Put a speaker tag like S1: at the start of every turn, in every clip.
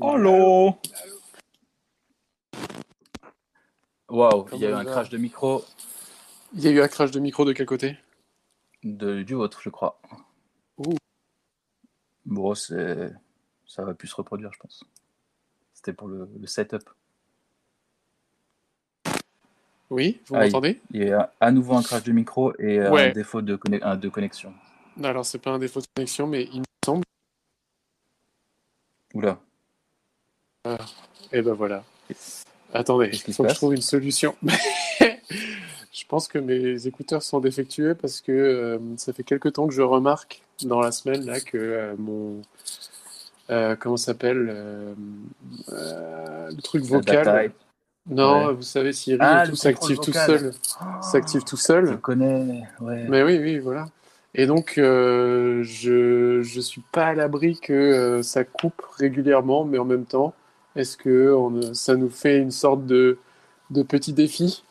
S1: Allô Waouh, il y a eu un crash de micro
S2: Il y a eu un crash de micro de quel côté?
S1: De, du vôtre, je crois.
S2: Ouh.
S1: Bon, c'est... ça va plus se reproduire, je pense. C'était pour le, le setup.
S2: Oui, vous m'entendez?
S1: Il y a à nouveau un crash de micro et
S2: Ouais.
S1: un défaut de, conne- de connexion.
S2: Alors, c'est pas un défaut de connexion, mais il me semble.
S1: Oula.
S2: Et ben voilà. Attendez, il faut que je trouve une solution. je pense que mes écouteurs sont défectueux parce que euh, ça fait quelque temps que je remarque dans la semaine là que euh, mon. euh, comment ça s'appelle euh, Le truc vocal. Non,
S1: Ouais.
S2: vous savez, Siri
S1: Ah,
S2: tout s'active tout seul.
S1: vocal.
S2: S'active tout
S1: Je
S2: seul.
S1: connais, ouais.
S2: Mais oui, oui, voilà. Et donc, je je suis pas à l'abri que ça coupe régulièrement, mais en même temps, est-ce que on, ça nous fait une sorte de, de petit défi?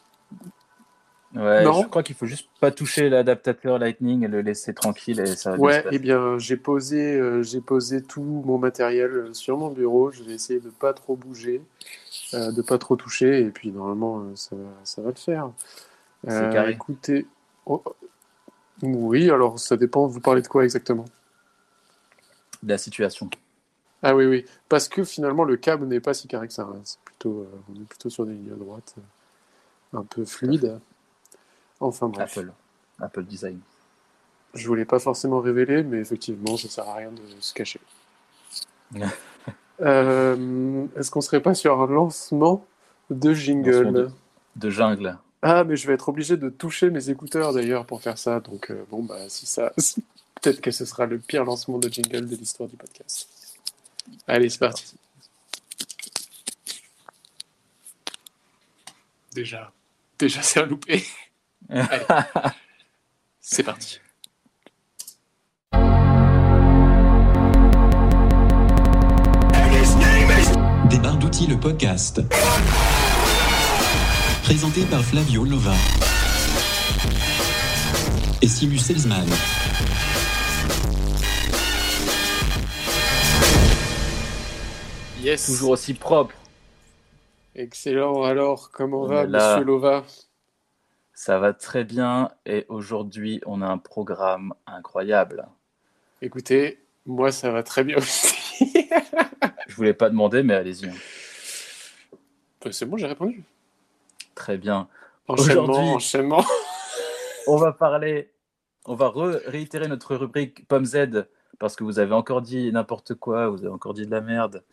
S1: Ouais,
S2: Non.
S1: je crois qu'il faut juste pas toucher l'adaptateur Lightning et le laisser tranquille et ça
S2: Ouais, eh bien, j'ai posé, euh, j'ai posé tout mon matériel euh, sur mon bureau. Je vais essayer de pas trop bouger, euh, de pas trop toucher, et puis normalement, euh, ça va, ça va le faire. Euh,
S1: carré.
S2: écoutez, oh, oui, alors ça dépend. Vous parlez de quoi exactement?
S1: La situation.
S2: Ah oui, oui. Parce que finalement, le câble n'est pas si carré que ça. hein. C'est plutôt, euh, on est plutôt sur des lignes droites, euh, un peu fluides. Enfin bref,
S1: Apple. Apple Design.
S2: je voulais pas forcément révéler, mais effectivement, ça sert à rien de se cacher. Euh, est-ce qu'on serait pas sur un lancement de jingle?
S1: Lancement de- De jungle.
S2: Ah, mais je vais être obligé de toucher mes écouteurs d'ailleurs pour faire ça. Donc euh, bon, bah si ça, peut-être que ce sera le pire lancement de jingle de l'histoire du podcast. Allez, c'est parti. Déjà, déjà c'est un loupé. C'est parti.
S3: Des barres d'outils, le podcast. Présenté par Flavio Lova. Et Simu Salesman.
S2: Yes.
S1: Toujours aussi propre.
S2: Excellent. Alors, comment
S1: On
S2: va,
S1: là.
S2: Monsieur Lova?
S1: Ça va très bien et aujourd'hui on a un programme incroyable.
S2: Écoutez, moi ça va très bien aussi.
S1: Je voulais pas demander mais allez-y.
S2: Bah, c'est bon, j'ai répondu.
S1: Très bien.
S2: Enchaînement, enchaînement.
S1: On va parler, on va re- réitérer notre rubrique Pomme Z parce que vous avez encore dit n'importe quoi, vous avez encore dit de la merde.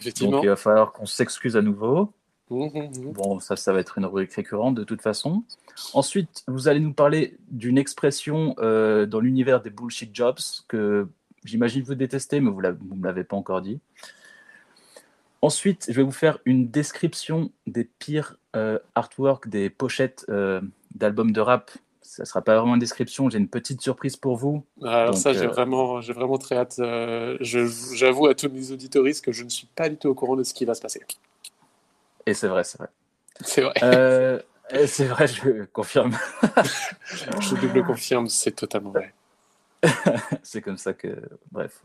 S2: Effectivement.
S1: Donc il va falloir qu'on s'excuse à nouveau.
S2: Mhm, mhm.
S1: Bon, ça, ça va être une rubrique récurrente de toute façon. Ensuite, vous allez nous parler d'une expression euh, dans l'univers des bullshit jobs que j'imagine vous détestez, mais vous ne me l'avez pas encore dit. Ensuite, je vais vous faire une description des pires euh, artworks, des pochettes euh, d'albums de rap. Ça ne sera pas vraiment une description, j'ai une petite surprise pour vous.
S2: Alors
S1: Donc,
S2: ça, j'ai
S1: euh,
S2: vraiment, j'ai vraiment très hâte. Euh, J'avoue à tous mes auditoristes que je ne suis pas du tout au courant de ce qui va se passer.
S1: Et c'est vrai, c'est vrai.
S2: C'est vrai.
S1: Euh, c'est vrai, je confirme.
S2: Je double confirme, c'est totalement vrai.
S1: C'est comme ça que. Bref.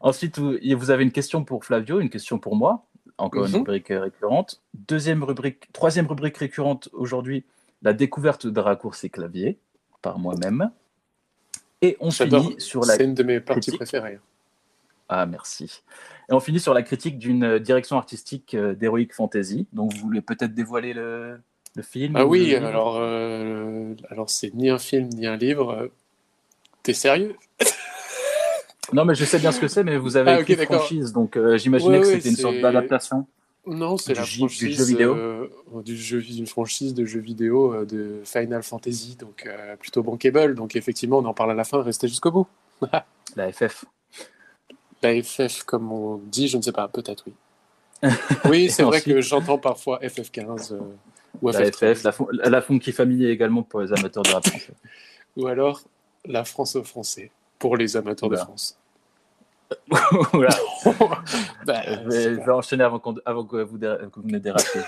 S1: Ensuite, vous, avez une question pour Flavio, une question pour moi. Encore une
S2: Mhm.
S1: rubrique récurrente. Deuxième rubrique, troisième rubrique récurrente aujourd'hui, la découverte de raccourcis clavier par moi-même. Et on finit sur la.
S2: C'est une de mes parties
S1: critique.
S2: préférées.
S1: Ah, merci. Et on finit sur la critique d'une euh, direction artistique euh, d'Heroic Fantasy. Donc, vous voulez peut-être dévoiler le, le film
S2: Ah
S1: ou
S2: oui,
S1: le
S2: alors, euh, alors c'est ni un film ni un livre. T'es sérieux?
S1: Non, mais je sais bien ce que c'est, mais vous avez
S2: Ah, ok,
S1: écrit
S2: d'accord.
S1: franchise, donc euh, j'imaginais
S2: Ouais,
S1: que
S2: ouais,
S1: c'était une sorte d'adaptation.
S2: Non, c'est
S1: Du
S2: la
S1: jeu- du
S2: franchise
S1: jeu vidéo
S2: euh, du jeu, d'une franchise de jeux vidéo euh, de Final Fantasy, donc euh, plutôt bankable. Donc effectivement, on en parle à la fin. Restez jusqu'au bout.
S1: La FF.
S2: La FF, comme on dit, je ne sais pas, peut-être oui. Oui, c'est vrai que j'entends parfois FF15 euh, ou
S1: La
S2: FF13.
S1: FF, la, fon- la Funky Family également pour les amateurs de rap.
S2: Ou alors la France au français pour les amateurs de. France. Bah,
S1: je, vais, je vais enchaîner avant, que, vous que vous ne dérapiez.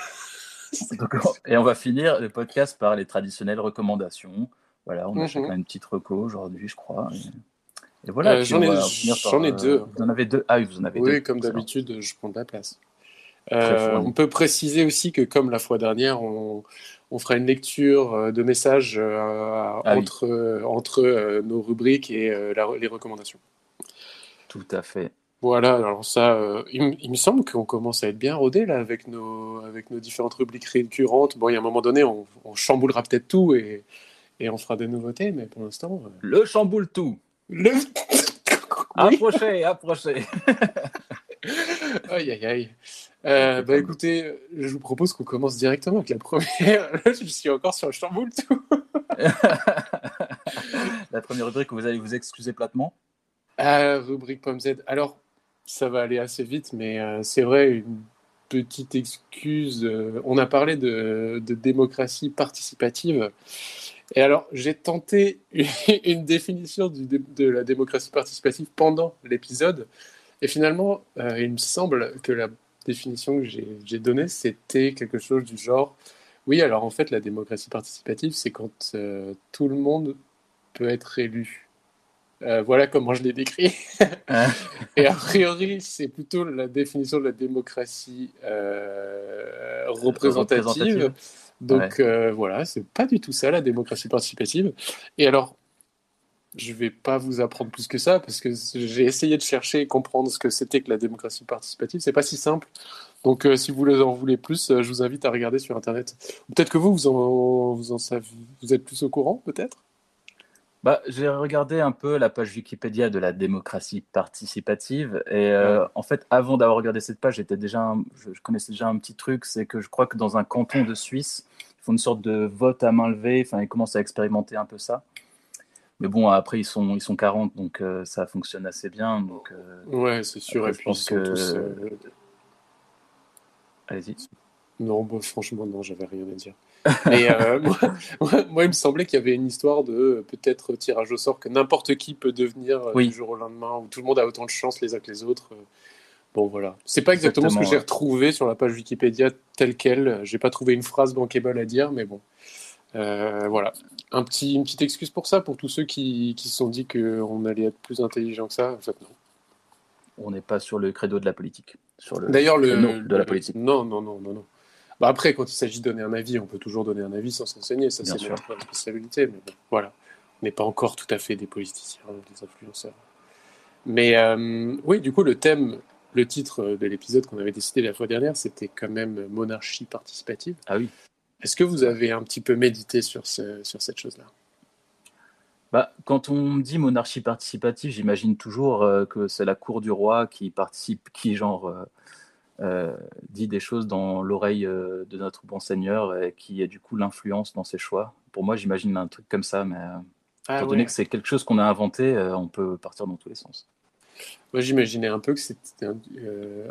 S1: Et on va finir le podcast par les traditionnelles recommandations. Voilà, on a
S2: Mhm.
S1: chacun une petite reco aujourd'hui, je crois. Et, Et voilà,
S2: Euh, j'en ai-
S1: par, euh,
S2: deux.
S1: Vous en avez deux Ah oui, vous en avez deux.
S2: Oui, comme d'habitude, je prends de la place. Euh, on peut préciser aussi que, comme la fois dernière, on, on fera une lecture de messages euh,
S1: Ah
S2: entre, entre nos rubriques et la- les recommandations.
S1: Tout à fait.
S2: Voilà, alors ça, euh, il, me- il me semble qu'on commence à être bien rodé là avec nos, avec nos différentes rubriques récurrentes. Bon, il y a un moment donné, on, on chamboulera peut-être tout et, et on fera des nouveautés, mais pour l'instant, euh,
S1: Le chamboule tout.
S2: le...
S1: Approchez, approchez.
S2: Aïe, aïe, aïe. Euh, bah écoutez, je vous propose qu'on commence directement avec la première. Là, je suis encore sur le chamboule tout.
S1: La première rubrique où vous allez vous excuser platement.
S2: Ah, rubrique Pomme. Alors, ça va aller assez vite, mais euh, c'est vrai, une petite excuse. euh, on a parlé de, démocratie participative. Et alors, j'ai tenté une définition de la démocratie participative pendant l'épisode. Et finalement, euh, il me semble que la définition que j'ai donnée, c'était quelque chose du genre, oui, alors en fait, la démocratie participative, c'est quand tout le monde peut être élu. Euh, voilà comment je l'ai décrit.
S1: Hein
S2: Et a priori, c'est plutôt la définition de la démocratie euh, représentative.
S1: Représentative.
S2: Donc euh, voilà, c'est pas du tout ça la démocratie participative. Et alors, je vais pas vous apprendre plus que ça parce que j'ai essayé de chercher et comprendre ce que c'était que la démocratie participative. C'est pas si simple. Donc euh, si vous en voulez plus, euh, je vous invite à regarder sur internet. Peut-être que vous, vous en, vous en savez, vous êtes plus au courant, peut-être?
S1: Bah, j'ai regardé un peu la page Wikipédia de la démocratie participative et euh, en fait, avant d'avoir regardé cette page, j'étais déjà, un- je, je connaissais déjà un petit truc, c'est que je crois que dans un canton de Suisse, ils font une sorte de vote à main levée. Enfin, ils commencent à expérimenter un peu ça. Mais bon, après, ils sont, ils sont 40, donc euh, ça fonctionne assez bien. Donc, euh,
S2: Ouais, c'est sûr.
S1: Après,
S2: et
S1: je
S2: puis
S1: pense que-
S2: tous,
S1: allez-y.
S2: Non, bah, franchement, non, j'avais rien à dire. Mais euh, moi, moi- moi, il me semblait qu'il y avait une histoire de euh, peut-être tirage au sort que n'importe qui peut devenir euh,
S1: Oui.
S2: du jour au lendemain, où tout le monde a autant de chance les uns que les autres. Bon, voilà. C'est pas exactement, ce que j'ai retrouvé sur la page Wikipédia telle quelle. J'ai pas trouvé une phrase bankable à dire, mais bon. Euh, voilà. Un petit, une petite excuse pour ça, pour tous ceux qui, qui se sont dit qu'on allait être plus intelligent que ça. En fait, non.
S1: On n'est pas sur le credo de la politique. Sur le
S2: D'ailleurs, le,
S1: créneau de la
S2: le-
S1: politique.
S2: Non, non, non, non, non. Bah après, quand il s'agit de donner un avis, on peut toujours donner un avis sans s'enseigner. Ça, c'est notre responsabilité. Mais bon, voilà. On n'est pas encore tout à fait des politiciens ou des influenceurs. Mais euh, oui, du coup, le thème, le titre de l'épisode qu'on avait décidé la fois dernière, c'était quand même monarchie participative.
S1: Ah oui.
S2: Est-ce que vous avez un petit peu médité sur, ce- sur cette chose-là?
S1: Bah, quand on dit monarchie participative, j'imagine toujours euh, que c'est la cour du roi qui participe, qui genre euh, dit des choses dans l'oreille euh, de notre bon Seigneur et qui a du coup l'influence dans ses choix. Pour moi, j'imagine un truc comme ça, mais euh,
S2: Ah
S1: étant donné
S2: ouais.
S1: que c'est quelque chose qu'on a inventé, euh, on peut partir dans tous les sens.
S2: Moi, j'imaginais un peu que c'était un- euh,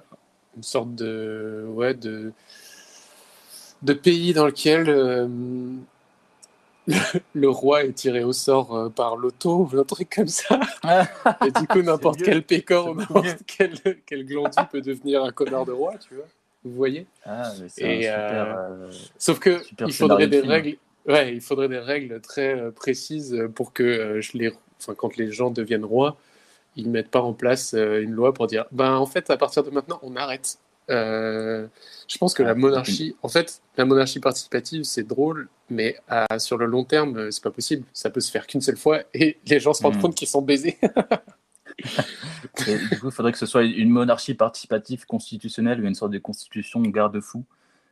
S2: une sorte de, ouais, de, de pays dans lequel euh, le, le roi est tiré au sort euh, par l'auto ou un truc comme ça. Et du coup, n'importe quel pécor ou n'importe quel, quel glandu peut devenir un connard de roi, tu vois. Vous voyez
S1: Ah, mais
S2: Et,
S1: un super. euh,
S2: Sauf que il faudrait des
S1: film.
S2: règles. Ouais, il faudrait des règles très euh, précises pour que euh, je les, enfin, quand les gens deviennent rois, ils mettent pas en place euh, une loi pour dire, ben en fait, à partir de maintenant, on arrête. Euh, je pense que la monarchie, en fait, la monarchie participative, c'est drôle, mais à- sur le long terme, euh, c'est pas possible. Ça peut se faire qu'une seule fois et les gens se rendent
S1: Hmm.
S2: compte qu'ils sont baisés.
S1: et du coup, il faudrait que ce soit une monarchie participative constitutionnelle ou une sorte de constitution garde-fou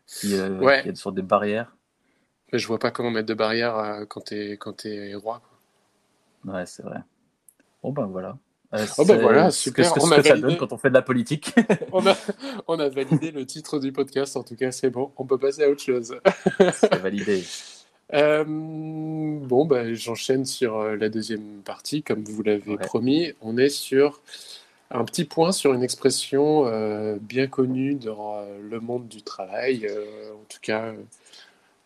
S1: qui, euh,
S2: Ouais.
S1: qui a une sorte de barrière.
S2: Mais je vois pas comment mettre de barrière euh, quand t'es quand roi. quoi.
S1: Ouais, c'est vrai. Bon, ben voilà. Euh,
S2: Oh, ben
S1: c'est
S2: voilà,
S1: ce
S2: super,
S1: que- ce
S2: on
S1: que
S2: a
S1: ça
S2: validé.
S1: donne quand on fait de la politique.
S2: On a, on a validé le titre du podcast, en tout cas, c'est bon. On peut passer à autre chose.
S1: c'est validé.
S2: Euh, bon, bah, j'enchaîne sur euh, la deuxième partie, comme vous l'avez
S1: Ouais.
S2: promis. On est sur un petit point sur une expression euh, bien connue dans le monde du travail, en tout cas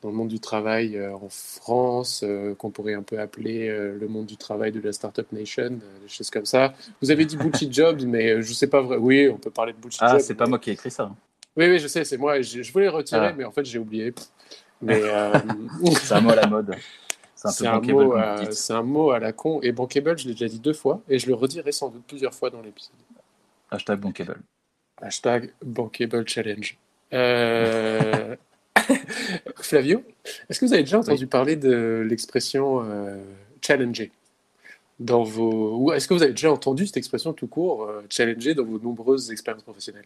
S2: dans le monde du travail euh, en France, euh, qu'on pourrait un peu appeler euh, le monde du travail de la Startup Nation, des choses comme ça. Vous avez dit bullshit jobs, mais je sais pas vrai. Oui, on peut parler de bullshit
S1: Ah,
S2: jobs.
S1: c'est pas
S2: mais-
S1: moi qui ai écrit ça. hein.
S2: Oui, oui, je sais, c'est moi. Je, je voulais retirer,
S1: Ah.
S2: mais en fait, j'ai oublié. Mais euh,
S1: C'est un mot à la mode. C'est un peu
S2: C'est un, à- c'est un mot à la con. Et bankable, je l'ai déjà dit deux fois. Et je le redirai sans doute plusieurs fois dans l'épisode.
S1: Hashtag bankable.
S2: Hashtag bankable challenge. Euh, Flavio, est-ce que vous avez déjà entendu parler de l'expression euh, challenger dans vos... Ou est-ce que vous avez déjà entendu cette expression tout court, euh, challenger, dans vos nombreuses expériences professionnelles?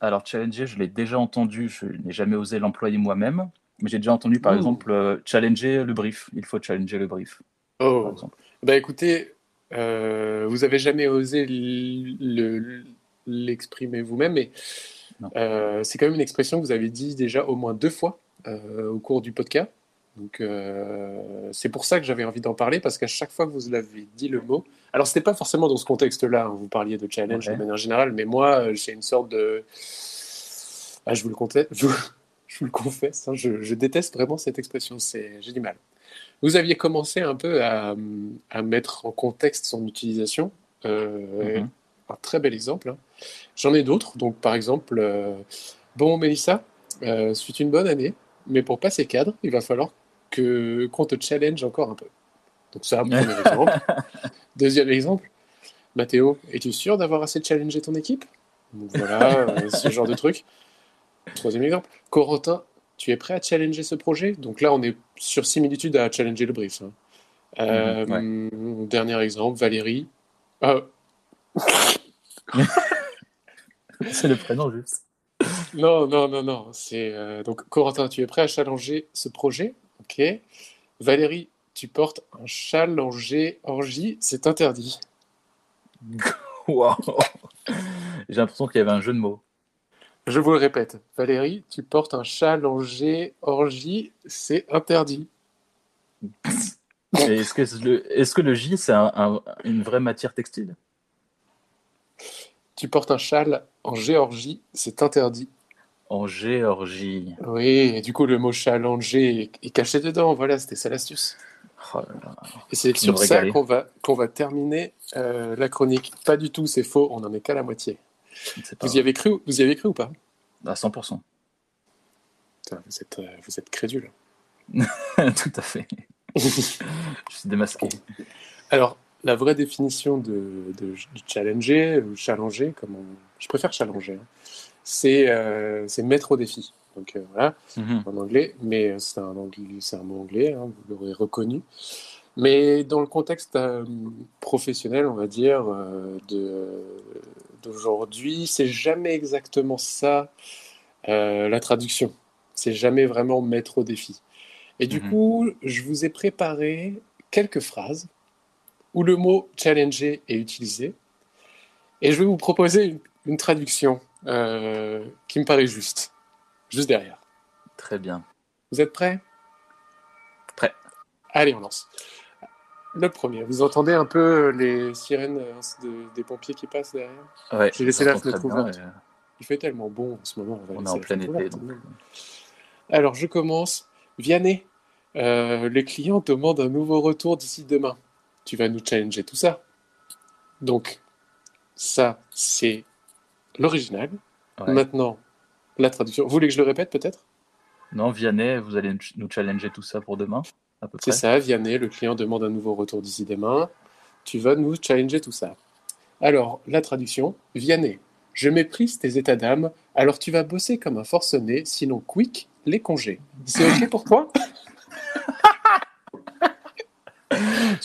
S1: Alors, challenger, je l'ai déjà entendu, je n'ai jamais osé l'employer moi-même, mais j'ai déjà entendu, par exemple, euh, challenger le brief. Il faut challenger le brief, par
S2: Oh,
S1: exemple.
S2: bah écoutez, vous avez jamais osé l'exprimer vous-même, mais. Euh, c'est quand même une expression que vous avez dit déjà au moins deux fois euh, au cours du podcast. Donc euh, c'est pour ça que j'avais envie d'en parler parce qu'à chaque fois que vous l'avez dit le mot, alors c'était pas forcément dans ce contexte-là, hein, vous parliez de challenge
S1: Ouais.
S2: de manière générale, mais moi j'ai une sorte de, ah, je vous le confesse, je vous, je vous le confesse, hein, je, je déteste vraiment cette expression, c'est j'ai du mal. Vous aviez commencé un peu à, à mettre en contexte son utilisation.
S1: Mhm.
S2: Un très bel exemple. hein. J'en ai d'autres. Donc, par exemple, euh, bon, Mélissa, euh, ce fut une bonne année, mais pour passer cadre, il va falloir que qu'on te challenge encore un peu. Donc, ça, premier exemple. Deuxième exemple, Mathéo, es-tu sûr d'avoir assez challengé ton équipe? Donc, Voilà, euh, ce genre de truc. Troisième exemple, Corentin, tu es prêt à challenger ce projet? Donc là, on est sur similitude à challenger le brief. hein. Euh,
S1: Mhm,
S2: Dernier exemple, Valérie. Euh,
S1: C'est le prénom juste.
S2: non, non, non, non. C'est euh, donc Corentin, tu es prêt à challenger ce projet? Ok. Valérie, tu portes un challenger orgie, c'est interdit.
S1: Waouh J'ai l'impression qu'il y avait un jeu de mots.
S2: Je vous le répète. Valérie, tu portes un challenger orgie, c'est interdit.
S1: Est-ce que le, est-ce que le J, c'est un- un- une vraie matière textile?
S2: Tu portes un châle en Géorgie, c'est interdit.
S1: En Géorgie.
S2: Oui, et du coup, le mot challenger est, est caché dedans. Voilà, c'était ça l'astuce.
S1: Oh.
S2: Et c'est sur ça qu'on va, qu'on va terminer euh, la chronique. Pas du tout, c'est faux, on n'en est qu'à la moitié. Vous y avez cru, vous y avez cru ou pas?
S1: À 100%.
S2: Putain, vous, êtes, euh, vous êtes crédule.
S1: Tout à fait. Je suis démasqué.
S2: Alors, la vraie définition de, de, de challenger, ou challenger, comme on... je préfère challenger, hein, c'est euh, c'est mettre au défi. Donc euh, voilà,
S1: Mhm.
S2: en anglais, mais c'est un, anglais- c'est un mot anglais, hein, vous l'aurez reconnu. Mais dans le contexte euh, professionnel, on va dire, euh, d'aujourd'hui, c'est jamais exactement ça euh, la traduction. C'est jamais vraiment mettre au défi. Et du
S1: Mhm.
S2: coup, je vous ai préparé quelques phrases où le mot challenger est utilisé. Et je vais vous proposer une, une traduction euh, qui me paraît juste, juste derrière.
S1: Très bien.
S2: Vous êtes prêts?
S1: Prêt.
S2: Allez, on lance. Le premier, vous entendez un peu les sirènes euh, de- des pompiers qui passent derrière?
S1: Ouais,
S2: J'ai laissé la fenêtre ouverte.
S1: et, euh,
S2: Il fait tellement bon en ce moment. va
S1: On est
S2: laisser
S1: en plein été. donc,
S2: même. Alors, je commence. Vianney, euh, les clients demandent un nouveau retour d'ici demain. Tu vas nous challenger tout ça. Donc, ça, c'est l'original.
S1: Ouais.
S2: Maintenant, la traduction. Vous voulez que je le répète peut-être?
S1: Non, Vianney, vous allez nous challenger tout ça pour demain, à peu
S2: C'est
S1: près.
S2: ça, Vianney, le client demande un nouveau retour d'ici demain. Tu vas nous challenger tout ça. Alors, la traduction. Vianney, je méprise tes états d'âme, alors tu vas bosser comme un forcené, sinon quick, les congés. C'est OK pour toi?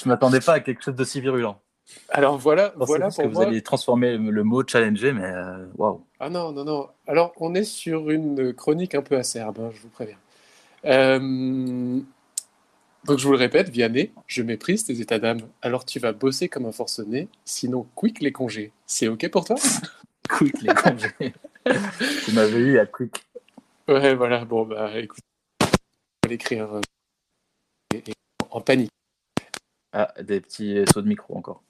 S1: Je m'attendais pas à quelque chose d'aussi virulent.
S2: Alors voilà, voilà pour
S1: que vous
S2: moi.
S1: alliez transformer le mot challenger, mais euh, waouh.
S2: Ah non, non, non. Alors, on est sur une chronique un peu acerbe, hein, je vous préviens. Euh, Donc, je vous le répète, Vianney, je méprise tes états d'âme. Alors, tu vas bosser comme un forcené, sinon, quick les congés. C'est OK pour toi?
S1: Quick les congés. tu m'avais eu à quick.
S2: Ouais, voilà. Bon, bah, écoute, on va l'écrire euh, en panique.
S1: Ah, des petits sauts de micro encore.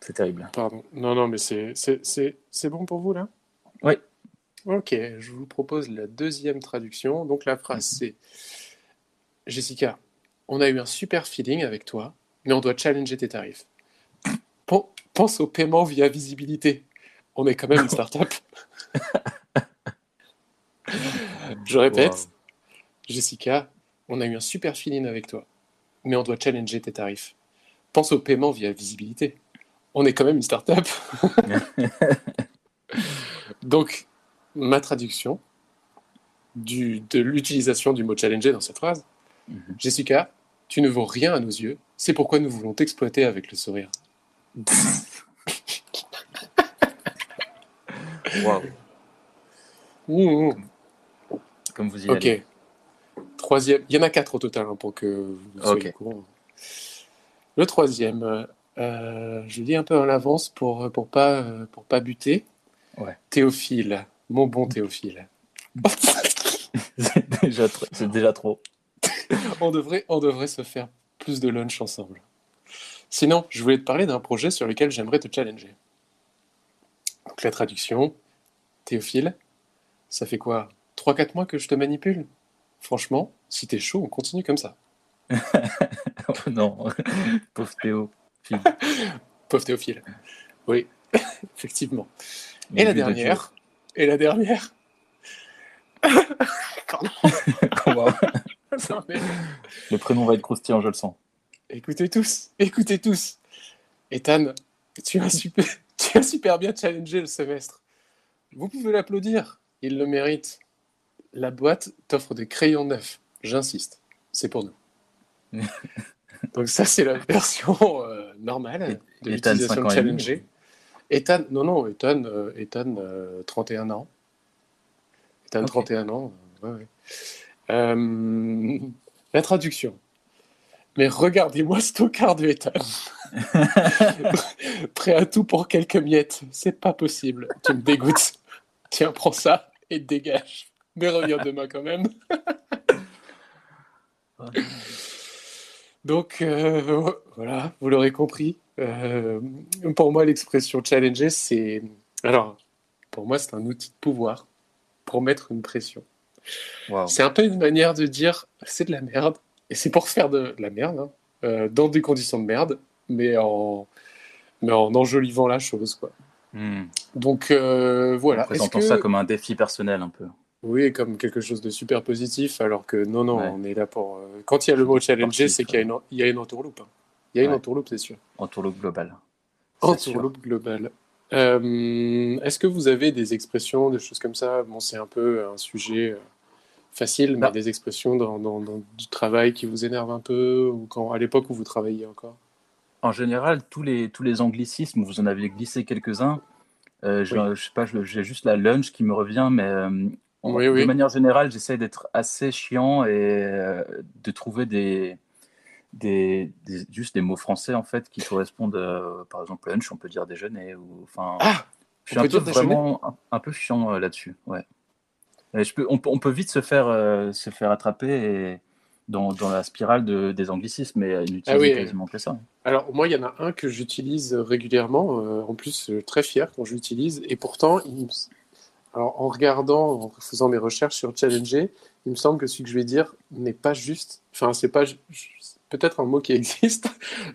S1: C'est terrible.
S2: Pardon. Non, non, mais c'est bon pour vous, là?
S1: Oui.
S2: Ok, je vous propose la deuxième traduction. Donc, la phrase, c'est Jessica, on a eu un super feeling avec toi, mais on doit challenger tes tarifs. Pen- Pense au paiement via visibilité. On est quand même une start-up. je répète,
S1: Wow.
S2: Jessica, on a eu un super feeling avec toi, mais on doit challenger tes tarifs. Pense au paiement via visibilité. On est quand même une start-up. Donc, ma traduction du, de l'utilisation du mot challenger dans cette phrase,
S1: Mhm.
S2: Jessica, tu ne vaux rien à nos yeux, c'est pourquoi nous voulons t'exploiter avec le sourire.
S1: Waouh.
S2: Mmh, mmh.
S1: Comme vous y
S2: Ok. Troisième, il y en a quatre au total hein, pour que vous soyez
S1: Ok.
S2: au courant. Le troisième, euh, je dis un peu en avance pour pour pas euh, pour pas buter.
S1: Ouais.
S2: Théophile, mon bon Théophile.
S1: c'est déjà, tr- c'est déjà trop.
S2: on devrait on devrait se faire plus de lunch ensemble. Sinon, je voulais te parler d'un projet sur lequel j'aimerais te challenger. Donc la traduction, Théophile, ça fait quoi? 3-4 mois que je te manipule? Franchement, si t'es chaud, on continue comme ça.
S1: Oh non, pauvre Théo. Fille.
S2: Pauvre Théophile. Oui, effectivement. Et la
S1: de
S2: dernière Et la dernière
S1: Le prénom va être croustillant, je le sens.
S2: Écoutez tous, écoutez tous. Ethan, tu as super, tu as super bien challengé le semestre. Vous pouvez l'applaudir, il le mérite. La boîte t'offre des crayons neufs, j'insiste, c'est pour nous. Donc ça, c'est la version euh, normale de l'utilisation challenger. Ethan, non, non, Ethan, euh, Ethan euh, 31 ans. Ethan,
S1: Ok.
S2: 31 ans, ouais, ouais. Euh, la traduction. Mais regardez-moi ce tocard de Ethan. Prêt à tout pour quelques miettes. C'est pas possible. Tu me dégoûtes. Tiens, prends ça et dégage. Mais reviens demain quand même. Donc, euh, voilà, vous l'aurez compris. Euh, pour moi, l'expression challenger, c'est. Alors, pour moi, c'est un outil de pouvoir pour mettre une pression. C'est un peu une manière de dire c'est de la merde, et c'est pour faire de la merde, hein, euh, dans des conditions de merde, mais en, mais en enjolivant la chose. Quoi.
S1: Hmm.
S2: Donc voilà.
S1: En présentant ça comme un défi personnel un peu.
S2: Oui, comme quelque chose de super positif, alors que non, non,
S1: Ouais.
S2: on est là pour. euh, Quand il y a le mot challenger, c'est qu'il y a une, il y a une entourloupe. hein. Il y a une
S1: Ouais.
S2: entourloupe, c'est sûr.
S1: En tourloupe global. C'est sûr.
S2: Entourloupe globale. Euh, Est-ce que vous avez des expressions, des choses comme ça? Bon, c'est un peu un sujet euh, facile, mais
S1: Bah.
S2: des expressions dans, dans- dans du travail qui vous énervent un peu, ou quand, à l'époque où vous travailliez encore?
S1: En général, tous les, tous les anglicismes, vous en avez glissé quelques-uns. Euh, je,
S2: Oui.
S1: je sais pas, j'ai juste la lunch qui me revient, mais euh,
S2: Oui,
S1: de manière générale, j'essaie d'être assez chiant et euh, de trouver des, des, des- juste des mots français en fait qui correspondent, euh, par exemple lunch, on peut dire déjeuner ou enfin.
S2: Ah
S1: je suis un peu vraiment un, un peu chiant euh, là-dessus, ouais. Et je peux, on, peut- on peut vite se faire euh, se faire attraper et dans, dans la spirale de, des anglicismes, mais n'utiliser
S2: Ah oui.
S1: quasiment que ça.
S2: Alors, moi, il y en a un que j'utilise régulièrement, en plus, très fier quand je l'utilise, et pourtant, il me- Alors, en regardant, en faisant mes recherches sur Challenger, il me semble que ce que je vais dire n'est pas juste. Enfin, c'est pas peut-être un mot qui existe,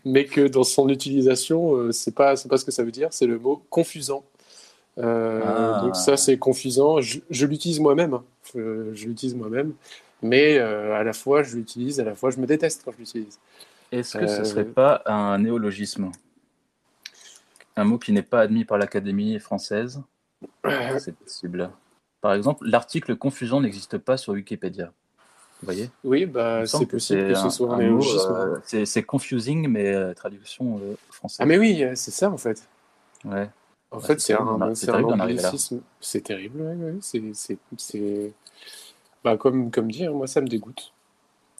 S2: mais que dans son utilisation, euh, c'est pas c'est pas ce que ça veut dire. C'est le mot confusant. Euh,
S1: Ah.
S2: Donc ça, c'est confusant. Je, je l'utilise moi-même. hein. Je l'utilise moi-même, mais euh, à la fois je l'utilise, à la fois je me déteste quand je l'utilise.
S1: Est-ce que
S2: Euh,
S1: ce serait pas un néologisme? Un mot qui n'est pas admis par l'Académie française? C'est possible. Par exemple, l'article confusant n'existe pas sur Wikipédia. Vous voyez
S2: Oui, bah, c'est possible que ce soit un, néologisme.
S1: euh, c'est confusing, mais euh, traduction euh, française.
S2: Ah, mais oui, euh, c'est ça en fait.
S1: Ouais.
S2: En
S1: Ouais,
S2: fait,
S1: c'est
S2: un, anglicisme. C'est terrible, ouais. C'est. Bah, comme, comme hein, moi ça me dégoûte.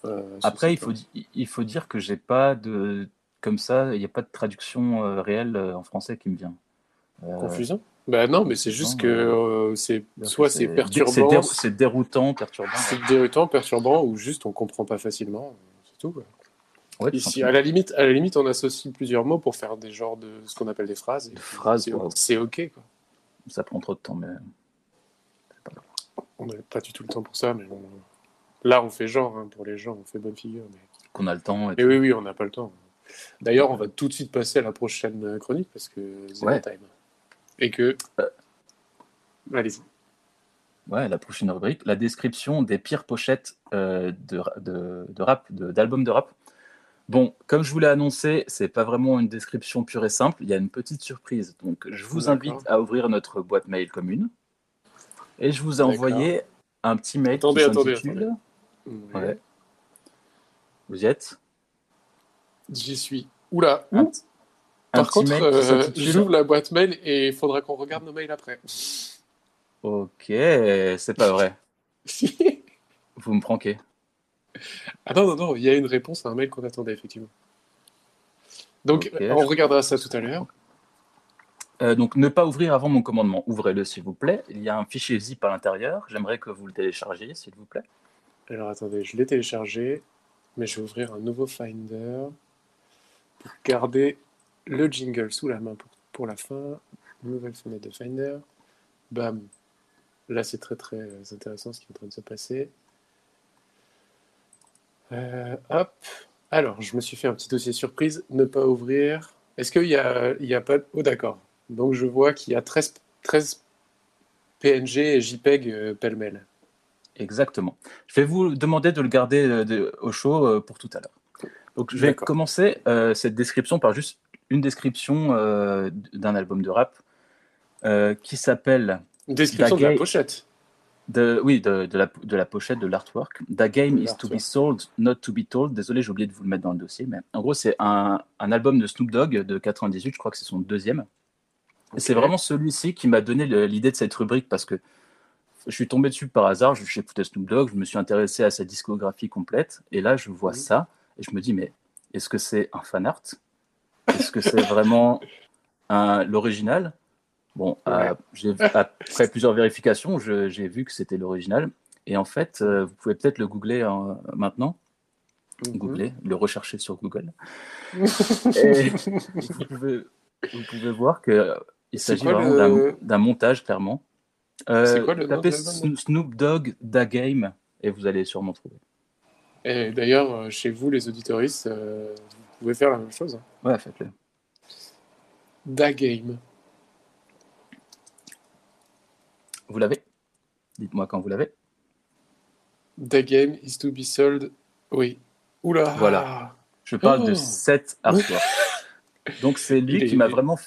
S2: Euh,
S1: Après, il faut, il faut dire que j'ai pas de. Comme ça, il n'y a pas de traduction euh, réelle euh, en français qui me vient. Euh,
S2: Confusant? Bah non, mais c'est juste que euh, c'est, soit
S1: c'est dé-
S2: perturbant,
S1: c'est dérou- C'est déroutant, perturbant.
S2: c'est déroutant, perturbant, ou juste on comprend pas facilement. C'est tout.
S1: Ouais,
S2: Ici, à la limite, à la limite, on associe plusieurs mots pour faire des genres de ce qu'on appelle des phrases.
S1: Des phrases,
S2: c'est, ok. Quoi.
S1: Ça prend trop de temps, mais
S2: On n'a pas du tout le temps pour ça, mais bon. Là, on fait genre hein, pour les gens, on fait bonne figure. Mais...
S1: qu'on a le temps. Et
S2: oui, oui, on n'a pas le temps. D'ailleurs, on va tout de suite passer à la prochaine chronique parce que c'est
S1: Ouais.
S2: le time. Et que.
S1: Euh.
S2: Allez-y.
S1: Ouais, la prochaine rubrique, la description des pires pochettes euh, de, de, de rap, de- d'albums de, rap. Bon, comme je vous l'ai annoncé, c'est pas vraiment une description pure et simple. Il y a une petite surprise. Donc, je vous invite à ouvrir notre boîte mail commune. Et je vous ai envoyé un petit mail
S2: Attendez,
S1: qui
S2: attendez, Oui.
S1: Ouais. Vous y êtes?
S2: J'y suis. Oula, ouh. Par contre, euh, j'ouvre la boîte mail et il faudra qu'on regarde nos mails après.
S1: Ok, c'est pas vrai. Vous me pranquez.
S2: ah non, non, non, il y a une réponse à un mail qu'on attendait, effectivement. Donc, on regardera ça tout à l'heure.
S1: Euh, donc, ne pas ouvrir avant mon commandement. Ouvrez-le, s'il vous plaît. Il y a un fichier zip à l'intérieur. J'aimerais que vous le téléchargiez, s'il vous plaît.
S2: Alors, attendez, je l'ai téléchargé, mais je vais ouvrir un nouveau Finder pour garder le jingle sous la main pour, pour la fin. Nouvelle fenêtre de Finder. Bam. Là, c'est très très intéressant ce qui est en train de se passer. Euh, hop. Alors, je me suis fait un petit dossier surprise. Ne pas ouvrir. Est-ce qu'il y a, il y a pas. Oh, d'accord. Donc, je vois qu'il y a 13, 13 PNG et JPEG euh, pêle-mêle.
S1: Exactement. Je vais vous demander de le garder euh, de- au chaud euh, pour tout à l'heure. Donc, je vais commencer euh, cette description par juste une description euh, d'un album de rap euh, qui s'appelle,
S2: Une description de la pochette.
S1: de, oui, de, de la, de la pochette, de l'artwork. The game is to be sold, not to be told. Désolé, j'ai oublié de vous le mettre dans le dossier, mais en gros, c'est un, un album de Snoop Dogg de 98, je crois que c'est son deuxième. Et C'est vraiment celui-ci qui m'a donné l'idée de cette rubrique parce que je suis tombé dessus par hasard, je- j'écoutais Snoop Dogg, je me suis intéressé à sa discographie complète, et là je vois ça, et je me dis, mais est-ce que c'est un fan art? Est-ce que c'est vraiment l'original? Bon,
S2: Ouais.
S1: euh, après plusieurs vérifications, j'ai vu que c'était l'original, et en fait, euh, vous pouvez peut-être le googler euh, maintenant, googler, le rechercher sur Google, et vous pouvez, vous pouvez voir que il
S2: C'est
S1: s'agit vraiment
S2: le-
S1: d'un- montage, clairement. Euh,
S2: C'est quoi le
S1: tapez Snoop Dogg Da Game et vous allez sûrement trouver.
S2: Et d'ailleurs, euh, chez vous, les auditoristes, euh, pouvez faire la même chose. hein.
S1: Ouais, faites-le.
S2: Da Game.
S1: Vous l'avez? Dites-moi quand vous l'avez.
S2: Da Game is to be sold. Oui. Oula.
S1: Voilà. Je parle de
S2: Oh.
S1: cet artwork. Donc c'est lui
S2: est-
S1: qui m'a vraiment.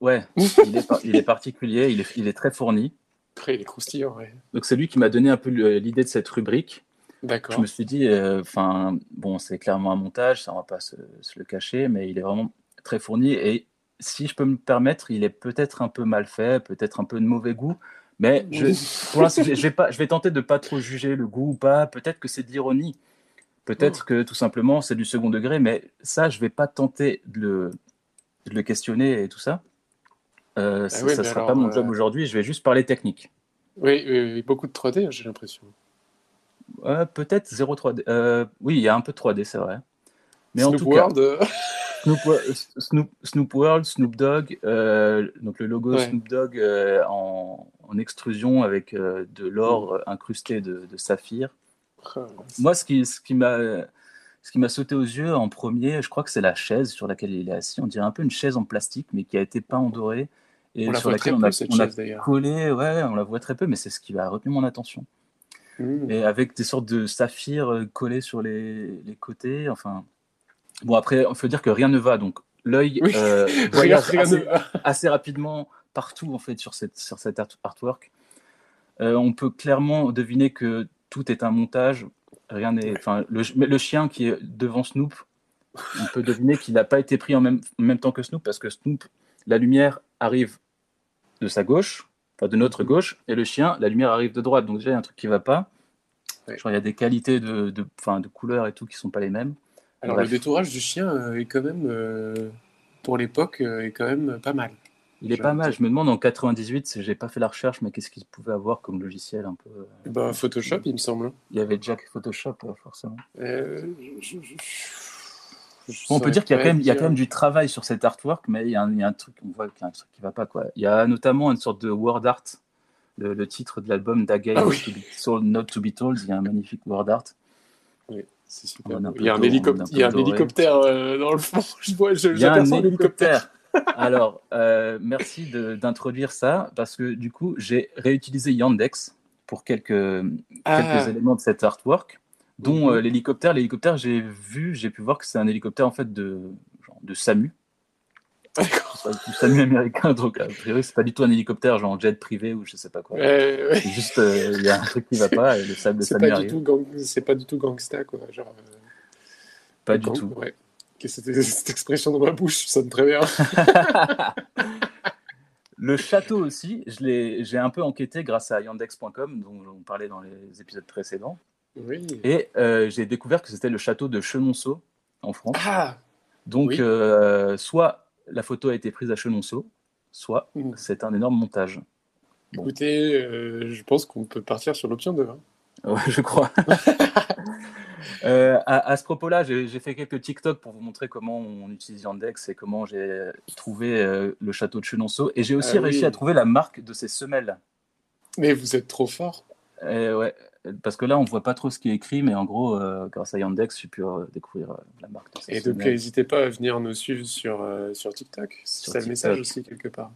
S1: Ouais, il est, par- il est particulier, il est, il est très fourni.
S2: Après, il est croustillant, ouais.
S1: Donc c'est lui qui m'a donné un peu l'idée de cette rubrique. Je me suis dit, enfin, bon, c'est clairement un montage, ça on va pas se, se le cacher, mais il est vraiment très fourni. Et si je peux me permettre, il est peut-être un peu mal fait, peut-être un peu de mauvais goût. Mais je, pour l'instant, je vais pas, je vais tenter de pas trop juger le goût ou pas. Peut-être que c'est de l'ironie. Peut-être que tout simplement c'est du second degré. Mais ça, je vais pas tenter de le, de le questionner et tout ça. Euh, ça
S2: oui,
S1: ça
S2: mais
S1: sera
S2: alors,
S1: pas mon
S2: euh,
S1: job aujourd'hui. Je vais juste parler technique.
S2: Oui, oui, oui, beaucoup de 3D, hein, j'ai l'impression.
S1: Euh, peut-être 0 3D. Euh, oui, il y a un peu de 3D, c'est vrai. Mais en
S2: Snoop
S1: tout cas,
S2: World, euh,
S1: Snoop, Wo- Snoop, Snoop World, Snoop Dogg, euh, donc le logo
S2: Ouais.
S1: Snoop Dogg en, en extrusion avec de l'or incrusté de, de saphir. Moi, ce qui, ce qui m'a ce qui m'a sauté aux yeux en premier, je crois que c'est la chaise sur laquelle il est assis. On dirait un peu une chaise en plastique, mais qui a été peint en doré et
S2: on
S1: sur laquelle on a, on a
S2: chaise,
S1: collé. Ouais, on la voit très peu, mais c'est ce qui a retenu mon attention.
S2: Mmh.
S1: Et avec des sortes de saphirs euh, collés sur les, les côtés. Enfin, bon après, il faut dire que rien ne va. Donc l'œil
S2: Oui.
S1: euh, voyage assez, assez rapidement partout en fait sur cette sur cet art- artwork. Euh, on peut clairement deviner que tout est un montage. Rien n'est. Enfin, le chien qui est devant Snoop, on peut deviner qu'il n'a pas été pris en même, en même temps que Snoop parce que Snoop, la lumière arrive de sa gauche, enfin de notre gauche, et le chien, la lumière arrive de droite. Donc déjà, il y a un truc qui va pas.
S2: Ouais.
S1: Genre, il y a des qualités de, de, enfin, de couleurs et tout qui sont pas les mêmes.
S2: Alors,
S1: Bref.
S2: le détourage du chien euh, est quand même, euh, pour l'époque, euh, est quand même pas mal.
S1: Il est pas mal. Je me demande en 98, si j'ai pas fait la recherche, mais qu'est-ce qu'il pouvait avoir comme logiciel un peu.
S2: Bah, Photoshop, il me semble.
S1: Il y avait déjà Photoshop, forcément.
S2: Euh, je- je- je- je
S1: Bon, on peut dire qu'il y a quand même, il y a
S2: dire.
S1: quand même du travail sur cet artwork, mais il y a un, il y a un truc, on voit qu'il y a un truc qui va pas quoi. Il y a notamment une sorte de word art, le, le titre de l'album Da Game
S2: Ah oui.
S1: to be Sold, Not to be Told. Il y a un magnifique word art.
S2: Oui, c'est super. Il y a un, il y a hélicoptère euh, dans le fond. Je vois, je,
S1: Il y a un hélicoptère. Alors, euh, merci d'introduire ça parce que du coup, j'ai réutilisé Yandex pour quelques,
S2: Ah.
S1: quelques éléments de cet artwork, dont
S2: Mhm.
S1: euh, l'hélicoptère. L'hélicoptère, j'ai vu, j'ai pu voir que c'est un hélicoptère en fait de, genre, de SAMU, du SAMU américain. Donc, a priori, c'est pas du tout un hélicoptère, genre jet privé ou je sais pas quoi.
S2: Ouais, ouais.
S1: C'est juste, euh, il y a un truc qui va pas et le, SAM, le
S2: C'est
S1: SAMU
S2: pas, du
S1: arrive.
S2: tout gang... c'est pas du tout gangsta, quoi. Genre, euh,
S1: Pas du
S2: gang-
S1: tout.
S2: Ouais. Que cette expression dans ma bouche, ça sonne très bien.
S1: Le château aussi, j'ai un peu enquêté grâce à yandex.com, dont on parlait dans les épisodes précédents.
S2: Oui.
S1: Et euh, j'ai découvert que c'était le château de Chenonceau en France.
S2: Ah
S1: Donc,
S2: oui.
S1: euh, soit la photo a été prise à Chenonceau, soit
S2: Mm.
S1: c'est un énorme montage. Bon.
S2: Écoutez, euh, je pense qu'on peut partir sur l'option 2. hein.
S1: Ouais, je crois. Euh, à, à ce propos-là, j'ai fait quelques TikTok pour vous montrer comment on utilise Yandex et comment j'ai trouvé euh, le château de Chenonceau. Et j'ai aussi
S2: Ah
S1: réussi
S2: oui.
S1: à trouver la marque de ces semelles.
S2: Mais vous êtes trop fort.
S1: Euh, ouais, parce que là, on voit pas trop ce qui est écrit, mais en gros, euh, grâce à Yandex, j'ai pu euh, découvrir euh, la marque de
S2: Et donc, n'hésitez pas à venir nous suivre sur, sur TikTok. C'est le message aussi, quelque part.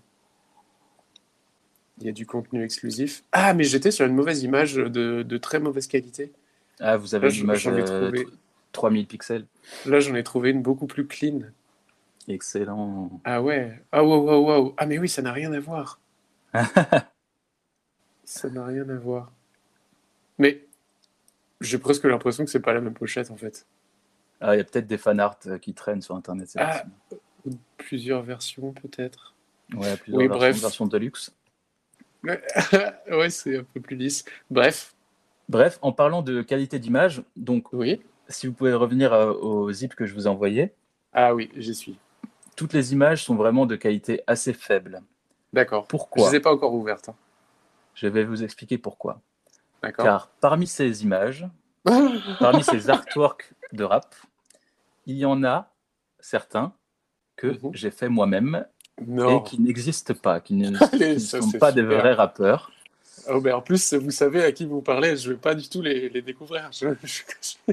S2: Il y a du contenu exclusif. Ah, mais j'étais sur une mauvaise image de, de très mauvaise qualité.
S1: Ah, vous avez
S2: ai
S1: euh,
S2: trouvé.
S1: 3000 pixels.
S2: Là, j'en ai trouvé une beaucoup plus clean.
S1: Excellent.
S2: Ah ouais. Ah wow, wow, wow. Ah mais oui, ça n'a rien à voir. ça n'a rien à voir. Mais j'ai presque l'impression que c'est pas la même pochette en fait.
S1: Ah, il y a peut-être des fanarts euh, qui traînent sur Internet.
S2: Ah. Plusieurs versions peut-être.
S1: Ouais, plusieurs
S2: Oui,
S1: versions,
S2: bref.
S1: versions deluxe.
S2: ouais, c'est un peu plus lisse. Bref,
S1: Bref, en parlant de qualité d'image, donc
S2: oui.
S1: si vous pouvez revenir euh, au zip que je vous ai envoyé,
S2: Ah oui, j'y suis.
S1: toutes les images sont vraiment de qualité assez faible.
S2: D'accord. Je
S1: Pourquoi
S2: les ai pas encore ouvertes. hein.
S1: Je vais vous expliquer pourquoi. Car parmi ces images, parmi ces artworks de rap, il y en a certains que
S2: Mhm.
S1: j'ai fait moi-même et qui n'existent pas, qui ne,
S2: Allez,
S1: qui ne
S2: ça,
S1: sont pas des vrais rappeurs.
S2: Oh, ben, en plus, vous savez à qui vous parlez, je vais pas du tout les, les découvrir. Je- je-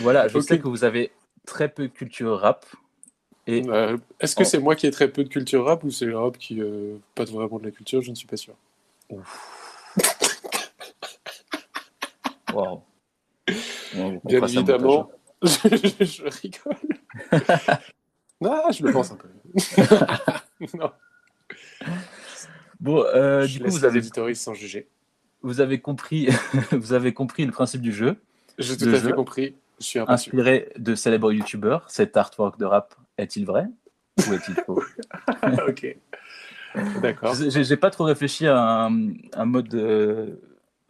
S1: Voilà, je sais que vous avez très peu de culture rap. Et
S2: Euh, Est-ce que c'est moi qui ai très peu de culture rap ou c'est le rap qui euh, pas vraiment de la culture? Je ne suis pas sûr.
S1: Wow. On
S2: Bien évidemment,
S1: montage.
S2: je, je rigole. ah, je le pense un peu. non,
S1: Bon, euh, du coup, vous avez,
S2: sans juger.
S1: vous avez compris, vous avez compris le principe du jeu.
S2: J'ai tout à fait compris. Je suis.
S1: Inspiré de célèbres youtubeurs, cet artwork de rap est-il vrai ou est-il faux
S2: ok. D'accord.
S1: J'ai pas trop réfléchi à un, un mode de,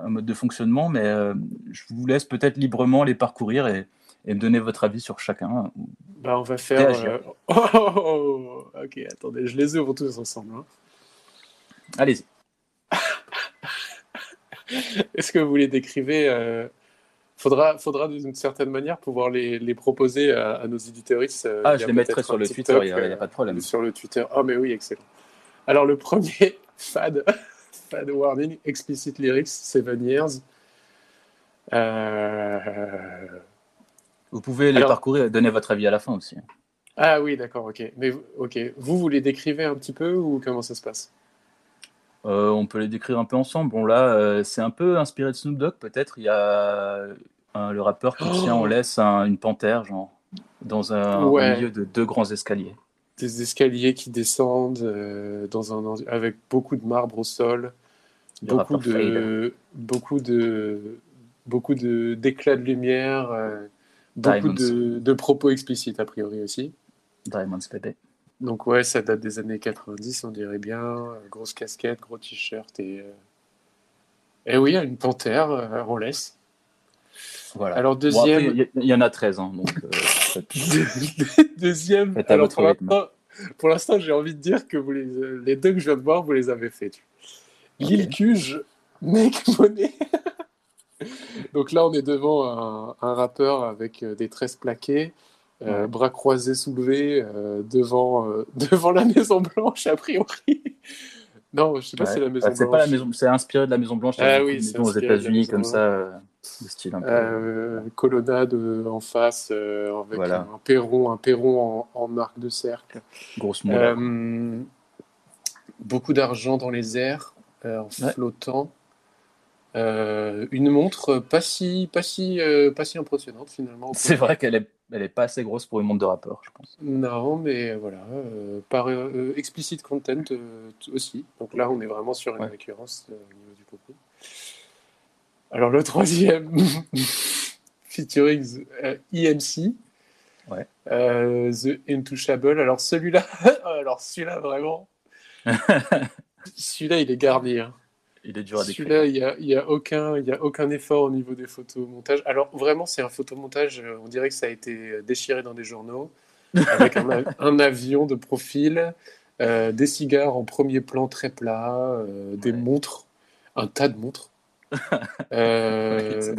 S1: un mode de fonctionnement, mais euh, je vous laisse peut-être librement les parcourir et, et me donner votre avis sur chacun.
S2: Bah, on va faire. Euh, Oh, oh, oh, oh. ok, attendez, je les ouvre tous ensemble. hein.
S1: Allez-y.
S2: Est-ce que vous les décrivez euh, Faudra, faudra d'une certaine manière pouvoir les, les proposer à, à nos éditeuristes. euh,
S1: Ah, je les mettrai sur le
S2: TikTok,
S1: Twitter, il n'y a pas de problème.
S2: Sur le Twitter. Ah, mais oui, excellent. Alors, le premier, Fad, Fad Warning, Explicit Lyrics, Seven Years. Euh,
S1: Vous pouvez les
S2: Alors-
S1: parcourir donner votre avis à la fin aussi.
S2: Ah oui, d'accord, ok. Mais vous- ok, vous, vous les décrivez un petit peu ou comment ça se passe?
S1: Euh, on peut les décrire un peu ensemble. Bon, là, euh, c'est un peu inspiré de Snoop Dogg, peut-être. Il y a un- le rappeur qui tient en
S2: Oh.
S1: laisse un- une panthère, genre, dans un,
S2: Ouais.
S1: au milieu de deux grands escaliers.
S2: Des escaliers qui descendent euh, dans un, avec beaucoup de marbre au sol, beaucoup de, beaucoup de, beaucoup de d'éclats de lumière, euh, beaucoup de, de propos explicites a priori aussi.
S1: Diamonds Baby.
S2: Donc ouais, ça date des années 90, on dirait bien. Euh, Grosse casquette, gros t-shirt et euh, et oui, une panthère euh, en laisse.
S1: Voilà.
S2: Alors deuxième,
S1: il y, en a 13, hein, donc euh,
S2: deuxième. Alors pour l'instant, j'ai envie de dire que vous les, euh, les deux que je viens de voir, vous les avez fait. Lil
S1: Ok.
S2: Cuge, Make Money. Donc là, on est devant un, un rappeur avec euh, des tresses plaquées, euh,
S1: Ouais.
S2: bras croisés soulevés euh, devant, euh, devant la Maison Blanche, a priori. Non, je sais pas si
S1: Ouais.
S2: c'est la Maison
S1: c'est
S2: Blanche.
S1: pas la maison, c'est inspiré de la Maison Blanche.
S2: Ah oui, c'est
S1: aux États-Unis comme
S2: Blanche.
S1: ça, euh, de style un peu.
S2: Euh, colonnade en face avec
S1: Voilà.
S2: un perron, un perron en, en arc de cercle.
S1: grosse moule.
S2: Beaucoup d'argent dans les airs, en
S1: Ouais.
S2: flottant. Euh, une montre pas si, pas si, euh, pas si impressionnante finalement.
S1: C'est vrai qu'elle est, elle est pas assez grosse pour une montre de rappeur, je pense.
S2: Non, mais voilà, euh, par euh, explicit content euh, aussi. Donc là, on est vraiment sur une
S1: Ouais.
S2: récurrence euh, au niveau du propos. Alors le troisième, featuring euh, EMC,
S1: Ouais.
S2: euh, The Intouchable. Alors celui-là, alors celui-là vraiment, celui-là il est garni. hein.
S1: Il est dur à décrire.
S2: Celui-là, il n'y a, y a, aucun, y a aucun effort au niveau des photomontages. Alors, vraiment, c'est un photomontage, euh, on dirait que ça a été déchiré dans des journaux, avec un, avion de profil, euh, des cigares en premier plan très plat, euh, des
S1: Ouais.
S2: montres, un tas de montres. Euh.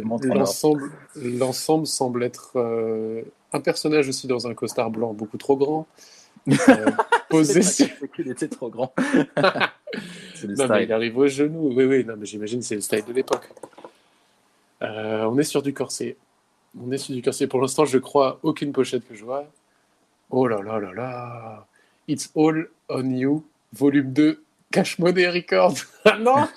S2: L'ensemble semble être euh, un personnage aussi dans un costard blanc beaucoup trop grand, euh, posé sur...
S1: Qu'il était trop grand. le
S2: Non, mais il arrive au genou. Oui, oui, non, mais j'imagine que c'est le style de l'époque. Euh, on est sur du corset. On est sur du corset. Pour l'instant, je crois aucune pochette que je vois. Oh là là là là. It's All on You, volume 2, Cash Money Records. Ah non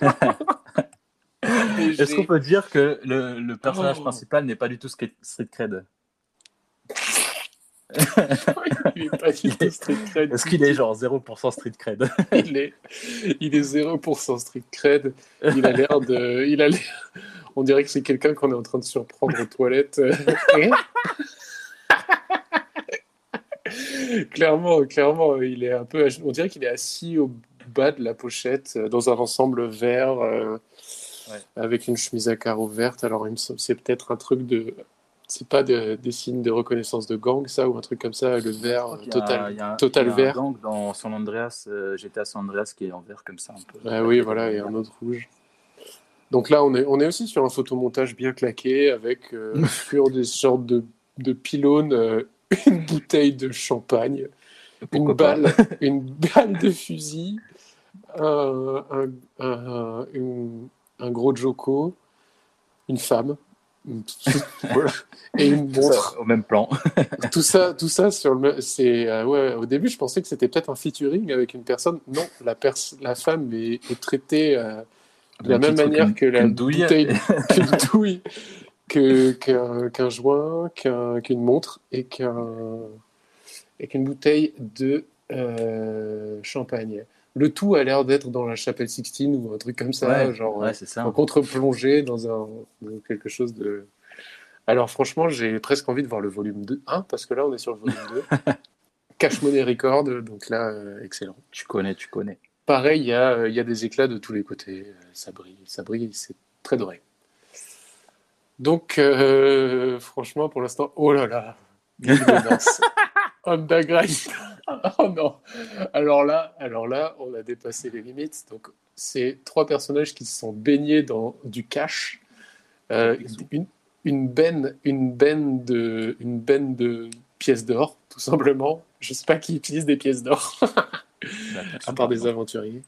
S1: Est-ce qu'on peut dire que le, le personnage
S2: Oh.
S1: principal n'est pas du tout Street Street Cred?
S2: Il est pas du tout street cred.
S1: Est-ce qu'il est genre 0% Street Cred?
S2: Il est, il est 0% street cred. Il a l'air de, il a on dirait que c'est quelqu'un qu'on est en train de surprendre aux toilettes. clairement, clairement, il est un peu, on dirait qu'il est assis au bas de la pochette euh, dans un ensemble vert euh,
S1: Ouais.
S2: avec une chemise à carreaux verte. Alors, c'est peut-être un truc de, c'est pas de- des signes de reconnaissance de gang, ça, ou un truc comme ça, le vert
S1: a-
S2: total,
S1: a
S2: total
S1: il y a un
S2: vert?
S1: gang dans San Andreas, euh, GTA San Andreas qui est en vert comme ça un peu.
S2: Ah oui, voilà, et un autre rouge. Donc là, on est, on est aussi sur un photomontage bien claqué avec euh, sur des sortes de, de pylônes, euh, une bouteille de champagne, une
S1: Pourquoi
S2: balle, une balle de fusil, un, un, un, gros joko, une femme, et une
S1: ça
S2: montre.
S1: au même plan.
S2: Tout ça, tout ça sur le. C'est euh, ouais. Au début, je pensais que c'était peut-être un featuring avec une personne. Non, la pers- la femme est, est traitée euh, de la même manière que la
S1: douille.
S2: qu'une douille, que qu'un qu'un joint, qu'un- qu'une montre et qu'un et qu'une bouteille de euh, champagne. Le tout a l'air d'être dans la chapelle Sixtine ou un truc comme ça,
S1: Ouais,
S2: genre
S1: ouais, c'est ça.
S2: en contre-plongée dans un dans quelque chose de. Alors franchement, j'ai presque envie de voir le volume 2, 1, parce que là on est sur le volume 2. Cash Money Record, donc là, euh, excellent.
S1: Tu connais, tu connais.
S2: Pareil, il y, a, euh, il y a des éclats de tous les côtés. Euh, Ça brille, ça brille, c'est très doré. Donc, euh, franchement, pour l'instant, oh là là. Underground. oh non. Alors là, alors là, on a dépassé les limites. Donc, c'est trois personnages qui se sont baignés dans du cash. Euh, une, une benne, une benne de, une benne de pièces d'or, tout simplement. Je sais pas qui utilise des pièces d'or à part des aventuriers.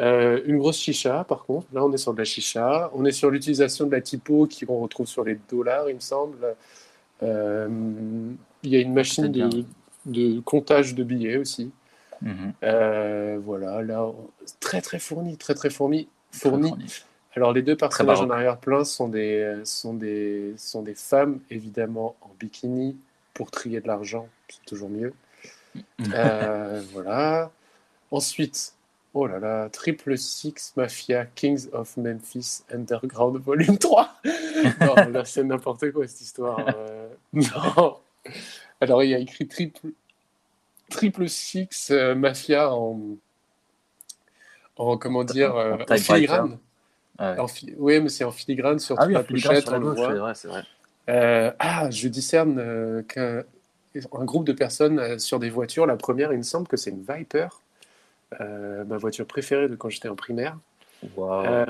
S2: Euh, une grosse chicha, par contre. Là, on est sur de la chicha. On est sur l'utilisation de la typo qui qu'on retrouve sur les dollars, il me semble. Euh, il y a une machine de, de comptage de billets aussi.
S1: Mhm.
S2: Euh, voilà, là, très très fourni, très très fourni. fourni.
S1: Fourni.
S2: Alors, les deux personnages en arrière-plan sont des, sont, des, sont des femmes, évidemment, en bikini pour trier de l'argent. C'est toujours mieux. Euh, voilà. Ensuite, oh là là, Triple Six Mafia Kings of Memphis Underground Volume 3. non, là, c'est n'importe quoi cette histoire. Euh, non. Alors, il y a écrit Triple, triple Six euh, Mafia en. En comment dire
S1: En
S2: euh, En, filigrane.
S1: Ah ouais.
S2: En fi- Oui, mais c'est en filigrane sur
S1: Ah
S2: toute
S1: oui,
S2: la pochette, on le voit.
S1: c'est vrai, c'est vrai.
S2: Euh, ah, je discerne euh, qu'un un groupe de personnes sur des voitures. La première, il me semble que c'est une Viper, ma voiture préférée de quand j'étais en primaire, euh,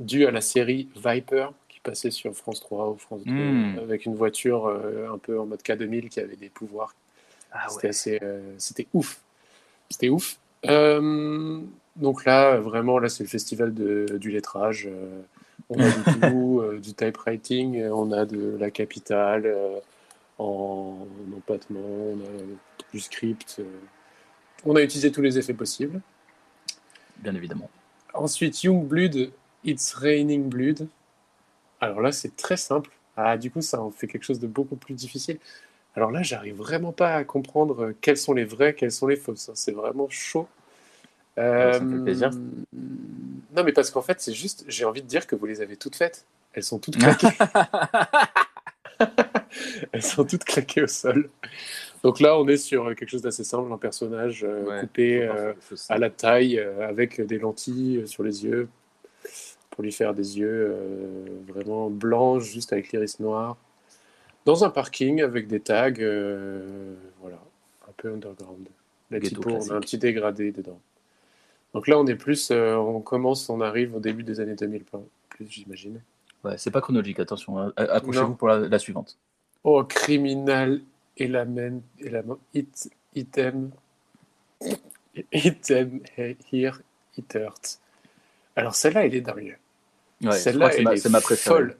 S2: due à la série Viper passait sur France 3 ou France 2,
S1: Mm.
S2: avec une voiture euh, un peu en mode K2000 qui avait des pouvoirs.
S1: Ah
S2: C'était
S1: ouais.
S2: assez, euh, c'était ouf. C'était ouf. Euh, donc là, vraiment, là, c'est le festival de, du lettrage. Euh, on a du tout, du typewriting, on a de la capitale en, en empattement, on a du script. On a utilisé tous les effets possibles.
S1: Bien évidemment.
S2: Ensuite, Youngblood, It's Raining Blood. Alors là, c'est très simple. Ah, du coup, ça en fait quelque chose de beaucoup plus difficile. Alors là, j'arrive vraiment pas à comprendre euh, quels sont les vrais, quels sont les fausses. hein. C'est vraiment chaud.
S1: Ça fait plaisir.
S2: Euh, Non, mais parce qu'en fait, c'est juste, j'ai envie de dire que vous les avez toutes faites. Elles sont toutes claquées. Elles sont toutes claquées au sol. Donc là, on est sur quelque chose d'assez simple, un personnage euh,
S1: Ouais,
S2: coupé euh, à la taille, euh, avec des lentilles euh, sur les yeux, pour lui faire des yeux euh, vraiment blancs, juste avec l'iris noir, dans un parking avec des tags, euh, voilà, un peu underground. La
S1: Ghetto
S2: typo, on a un petit dégradé dedans. Donc là, on est plus, euh, on commence, on arrive au début des années 2000, pas plus, j'imagine.
S1: Ouais, c'est pas chronologique, attention. hein. Accrochez-vous pour la, la suivante.
S2: Oh, criminal element, element, it, item, item, here, it hurt. Alors celle-là, elle est dingue.
S1: Ouais,
S2: celle-là,
S1: c'est ma,
S2: est
S1: c'est ma préférée.
S2: folle.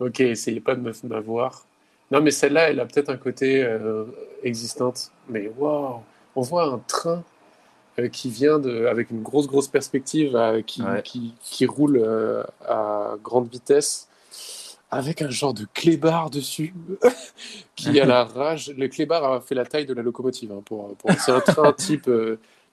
S2: Ok, essayez pas de me m'avoir. Non, mais celle-là, elle a peut-être un côté euh, existante. Mais waouh, on voit un train euh, qui vient de, avec une grosse, grosse perspective, euh, qui,
S1: Ouais.
S2: qui, qui roule euh, à grande vitesse, avec un genre de clébard dessus, qui a la rage. Le clébard a fait la taille de la locomotive. hein, pour, pour... C'est un train type,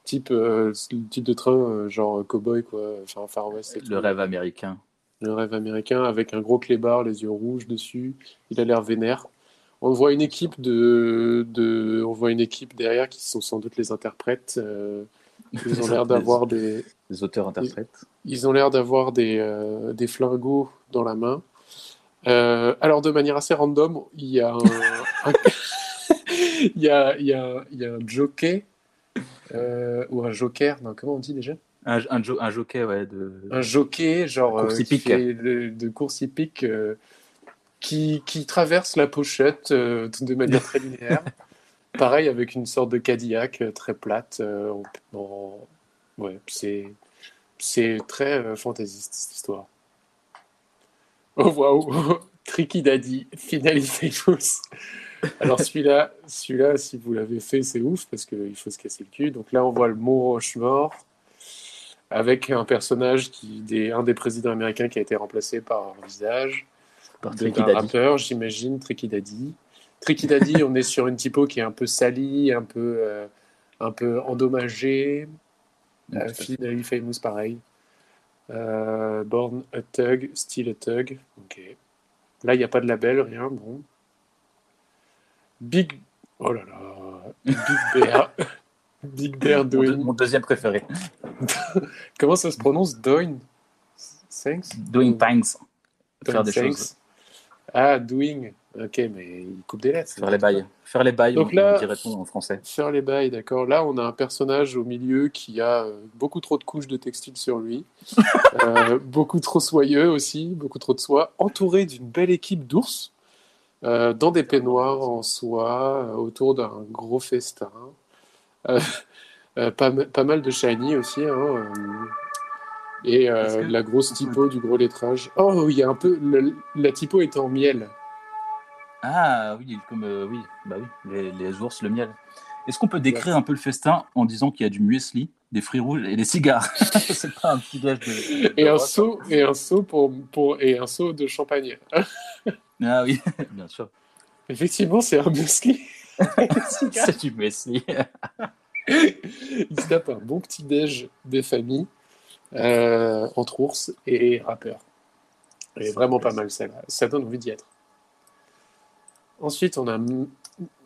S2: type, euh, type de train euh, genre cowboy, quoi, enfin Far West. et
S1: Le
S2: tout.
S1: rêve américain.
S2: Le rêve américain avec un gros clébard, les yeux rouges dessus. Il a l'air vénère. On voit une équipe de, de, on voit une équipe derrière qui sont sans doute les interprètes. euh, ils ont l'air d'avoir des,
S1: Les auteurs-interprètes.
S2: ils ont l'air d'avoir des, euh, des flingos dans la main. Euh, alors de manière assez random, il y a un, un- il y a, il y a, il y a un jockey euh, ou un joker. Non, comment on dit déjà?
S1: Un, un, jo- un jockey, ouais. De...
S2: un jockey, genre
S1: Course
S2: euh,
S1: hippique.
S2: de, de course hippique, euh, qui, qui traverse la pochette euh, de manière très linéaire. Pareil avec une sorte de Cadillac très plate. en- Ouais, c'est c'est très euh, fantaisiste cette histoire. Oh waouh, Tricky Daddy, Finally Famous. Alors celui-là, celui-là, si vous l'avez fait, c'est ouf parce qu'il faut se casser le cul. Donc là, on voit le Mont Rochemort avec un personnage qui, des, un des présidents américains qui a été remplacé par un visage
S1: Par Daddy.
S2: rappeur, j'imagine, Tricky Daddy. Tricky Daddy, on est sur une typo qui est un peu salie, un peu, euh, un peu endommagée. Euh,
S1: fait.
S2: Finally Famous, pareil. Euh, Born a Thug, Still a Thug. Ok. Là, il n'y a pas de label, rien. Bon. Big. Oh là là. Big Bear. Big Bear doing.
S1: mon deuxième préféré.
S2: Comment ça se prononce? Doing Thanks
S1: Doing things. Faire des choses.
S2: thanks. Ah, doing. Ok, mais il coupe des lettres.
S1: Faire les bails. Faire les bails,
S2: Donc
S1: on,
S2: là-
S1: on en français.
S2: Faire les bails, d'accord. Là, on a un personnage au milieu qui a euh, beaucoup trop de couches de textile sur lui, Euh, beaucoup trop soyeux aussi, beaucoup trop de soie, entouré d'une belle équipe d'ours, euh, dans des peignoirs en soie, autour d'un gros festin. Euh, euh, pas, pas mal de shiny aussi, hein, euh, et euh,
S1: que-
S2: la grosse typo du gros lettrage. Oh, il y a un peu. le- la typo est en miel.
S1: Ah oui, comme euh, oui, bah oui, les, les ours, le miel. Est-ce qu'on peut décrire un peu le festin en disant qu'il y a du muesli, des fruits rouges et des cigares? C'est pas un petit gage de.
S2: Et
S1: de
S2: un
S1: droite,
S2: seau, et un seau pour, pour, et un seau de champagne.
S1: Ah oui, bien sûr.
S2: Effectivement, c'est un musclé.
S1: C'est du muesli.
S2: Il se tape un bon petit déj des familles euh, entre ours et rappeurs. Et vraiment pas mal celle-là. Ça donne envie d'y être. Ensuite, on a M-